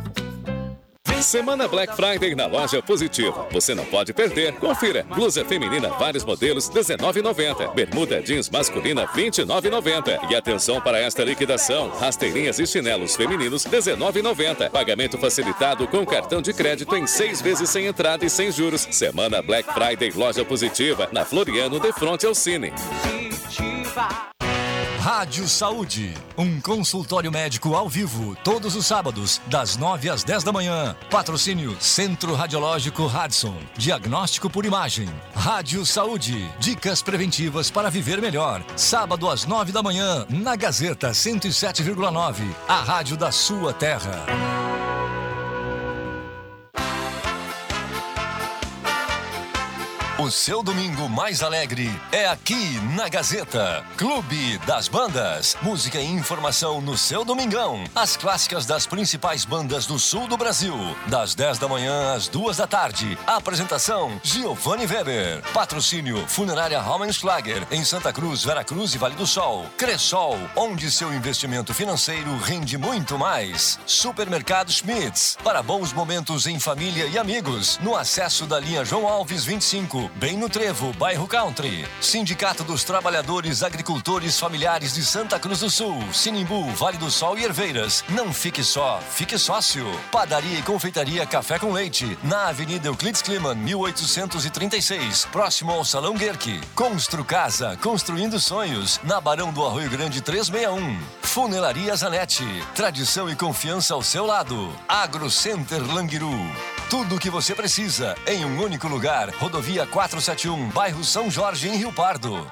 Semana Black Friday na loja Positiva. Você não pode perder. Confira. Blusa feminina, vários modelos, R$19,90. Bermuda jeans masculina, R$29,90. E atenção para esta liquidação. Rasteirinhas e chinelos femininos, R$19,90. Pagamento facilitado com cartão de crédito em seis vezes sem entrada e sem juros. Semana Black Friday Loja Positiva, na Floriano, de frente ao Cine. Rádio Saúde, um consultório médico ao vivo, todos os sábados, das 9 às 10 da manhã. Patrocínio Centro Radiológico Radson, diagnóstico por imagem. Rádio Saúde, dicas preventivas para viver melhor. Sábado às 9 da manhã, na Gazeta 107,9, a rádio da sua terra. O seu domingo mais alegre é aqui na Gazeta. Clube das Bandas. Música e informação no seu domingão. As clássicas das principais bandas do sul do Brasil. Das 10 da manhã às 2 da tarde. Apresentação: Giovanni Weber. Patrocínio: Funerária Raumenschlager. Em Santa Cruz, Veracruz e Vale do Sol. Cressol, onde seu investimento financeiro rende muito mais. Supermercado Schmitz. Para bons momentos em família e amigos. No acesso da linha João Alves 25 bem no Trevo, bairro Country. Sindicato dos Trabalhadores Agricultores Familiares de Santa Cruz do Sul, Sinimbu, Vale do Sol e Herveiras. Não fique só, fique sócio. Padaria e Confeitaria Café com Leite, na Avenida Euclides Kliman, 1836, próximo ao Salão Guerque. Constru Casa, construindo sonhos, na Barão do Arroio Grande 361. Funelaria Zanetti, tradição e confiança ao seu lado. Agro Center Languiru. Tudo o que você precisa em um único lugar. Rodovia 471, bairro São Jorge, em Rio Pardo.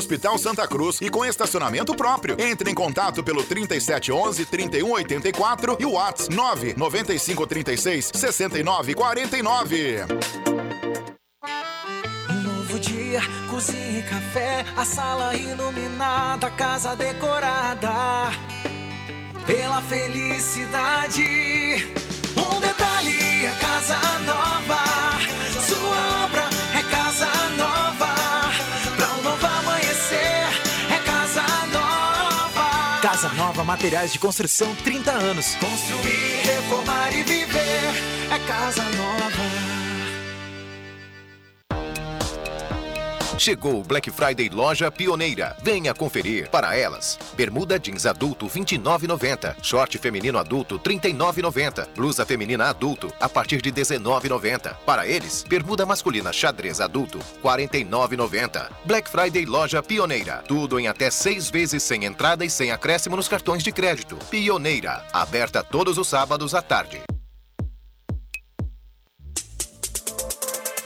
Hospital Santa Cruz e com estacionamento próprio. Entre em contato pelo 3711 3184 e o WhatsApp 99536 6949. Novo dia, cozinha e café, a sala iluminada, a casa decorada pela felicidade. Um detalhe, é casa nova, Casa Nova Materiais de Construção 30 anos. Construir, reformar e viver, é casa nova. Chegou o Black Friday Loja Pioneira. Venha conferir. Para elas, bermuda jeans adulto R$ 29,90, short feminino adulto R$ 39,90, blusa feminina adulto a partir de R$ 19,90. Para eles, bermuda masculina xadrez adulto R$ 49,90. Black Friday Loja Pioneira. Tudo em até seis vezes sem entrada e sem acréscimo nos cartões de crédito. Pioneira. Aberta todos os sábados à tarde.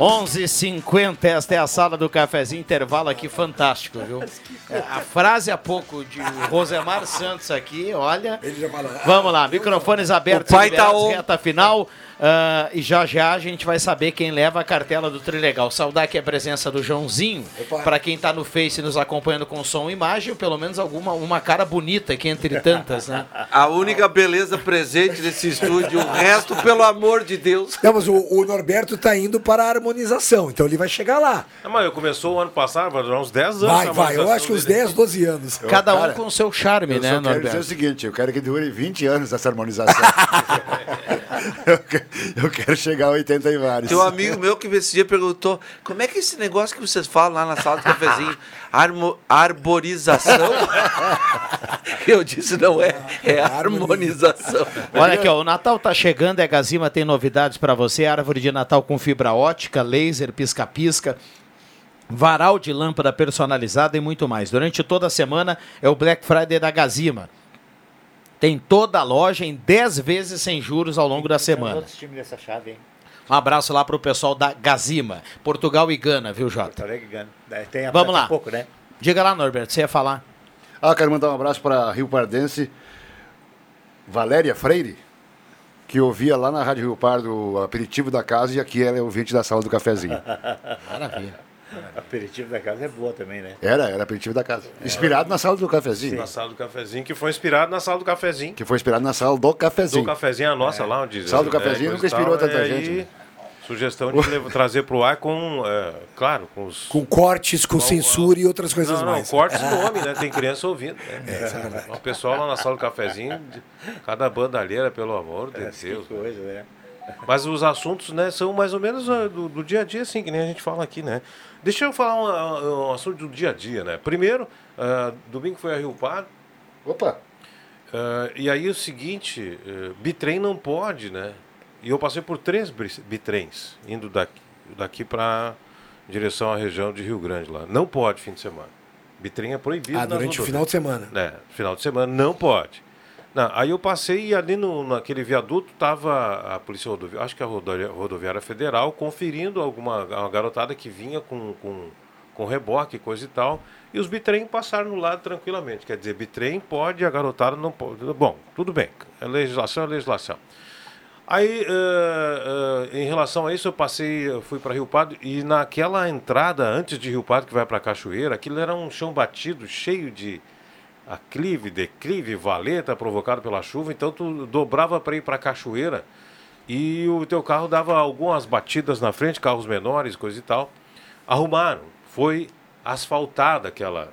11h50, esta é a sala do cafezinho, intervalo aqui fantástico, viu? É, A frase há pouco de Rosemar Santos aqui, olha. Vamos lá, microfones abertos, O pai tá liberados, on. reta final. Ah, e já já a gente vai saber quem leva a cartela do Trilegal. Saudar aqui a presença do Joãozinho. Para quem tá no Face nos acompanhando com som e imagem, ou pelo menos alguma uma cara bonita aqui entre tantas, né? A única beleza presente nesse estúdio, o resto, pelo amor de Deus. Não, mas o, o Norberto tá indo para a harmonização, então ele vai chegar lá. Não, mas começou o ano passado, vai durar uns 10 anos. Vai, vai, eu acho que uns dele. 10, 12 anos. Cada um Cara, com o seu charme, eu né, só quero dizer o Norberto? seguinte, eu quero que dure 20 anos essa harmonização. eu, que- eu quero chegar a 80 e vários. Tem um amigo meu que esse dia perguntou: como é que é esse negócio que vocês falam lá na sala do cafezinho? Armo, arborização? Eu disse: não é, é harmonização. Olha aqui, ó, o Natal tá chegando a Gazima tem novidades para você. Árvore de Natal com fibra ótica, laser, pisca-pisca. Varal de lâmpada personalizada e muito mais. Durante toda a semana é o Black Friday da Gazima. Tem toda a loja em 10 vezes sem juros ao longo da semana. Chave, hein? Um abraço lá pro pessoal da Gazima. Portugal e Gana, viu, Jota? Porto Alegre ganha. Daí Tem a- Vamos lá. pouco, né? Diga lá, Norberto, você ia falar. Ah, quero mandar um abraço para Rio Pardense, Valéria Freire, que ouvia lá na Rádio Rio Pardo o aperitivo da casa e aqui ela é ouvinte da sala do cafezinho. Maravilha. Aperitivo da casa é boa também, né? Era, era aperitivo da casa. Inspirado na sala do cafezinho. Na sala do cafezinho, que foi inspirado na sala do cafezinho. Que foi inspirado na sala do cafezinho. Do cafezinho, a nossa lá, onde. Sala do né, cafezinho nunca tal, inspirou tanta aí, gente, né? Sugestão de levar- trazer pro ar com, é, claro, com os. Com cortes, com censura e outras coisas Não, não, mais. cortes no nome, né? Tem criança ouvindo. Né? o pessoal lá na sala do cafezinho, de- cada bandalheira, pelo amor de Deus. coisa, né? Mas os assuntos, né, são mais ou menos ah, do, do dia a dia, assim, que nem a gente fala aqui, né? Deixa eu falar um, um assunto do dia a dia, né? Primeiro, ah, domingo foi a Rio Par. Opa! Ah, e aí o seguinte, eh, bitrem não pode, né? E eu passei por três bitrens, indo daqui, daqui para direção à região de Rio Grande lá. Não pode fim de semana. Bitrem é proibido. Ah, durante o final de semana. É, final de semana não pode. Não, aí eu passei e ali no, naquele viaduto estava a Polícia Rodoviária, acho que a Rodoviária, Federal, conferindo alguma uma garotada que vinha com, com, com reboque, coisa e tal. E os bitrem passaram no lado tranquilamente. Quer dizer, bitrem pode, a garotada não pode. Bom, tudo bem. É legislação, é legislação. Aí, eh, eh, em relação a isso, eu passei, eu fui para Rio Pardo e naquela entrada antes de Rio Pardo, que vai para Cachoeira, aquilo era um chão batido, cheio de aclive, declive, valeta provocado pela chuva. Então, tu dobrava para ir para Cachoeira e o teu carro dava algumas batidas na frente, carros menores, coisa e tal. Arrumaram, foi asfaltada aquela,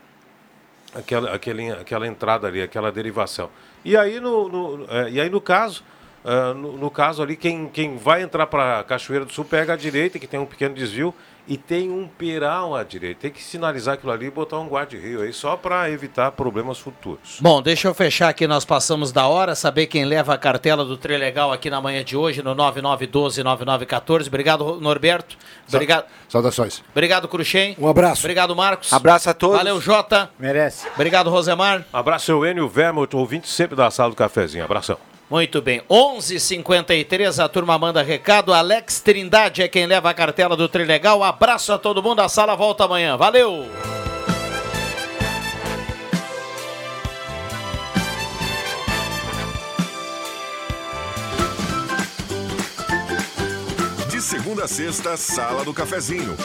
aquela, aquele, aquela entrada ali, aquela derivação. E aí, no, no, eh, e aí, no caso, ah, no, no caso ali, quem, quem vai entrar para Cachoeira do Sul pega a direita, que tem um pequeno desvio, e tem um peral à direita. Tem que sinalizar aquilo ali e botar um guarda-rio aí, só para evitar problemas futuros. Bom, deixa eu fechar aqui, nós passamos da hora, saber quem leva a cartela do Trilegal aqui na manhã de hoje, no 9912-9914. Obrigado, Norberto. Obrigado, Saudações. obrigado Cruxem. Um abraço. Obrigado, Marcos. Abraço a todos. Valeu, Jota. Merece. Obrigado, Rosemar. Abraço, seu Enio Vermont, ouvinte sempre da sala do cafezinho. Abração. Muito bem. 11:53 a turma manda recado. Alex Trindade é quem leva a cartela do Trilegal. Abraço a todo mundo. A sala volta amanhã. Valeu! De segunda a sexta, Sala do Cafezinho.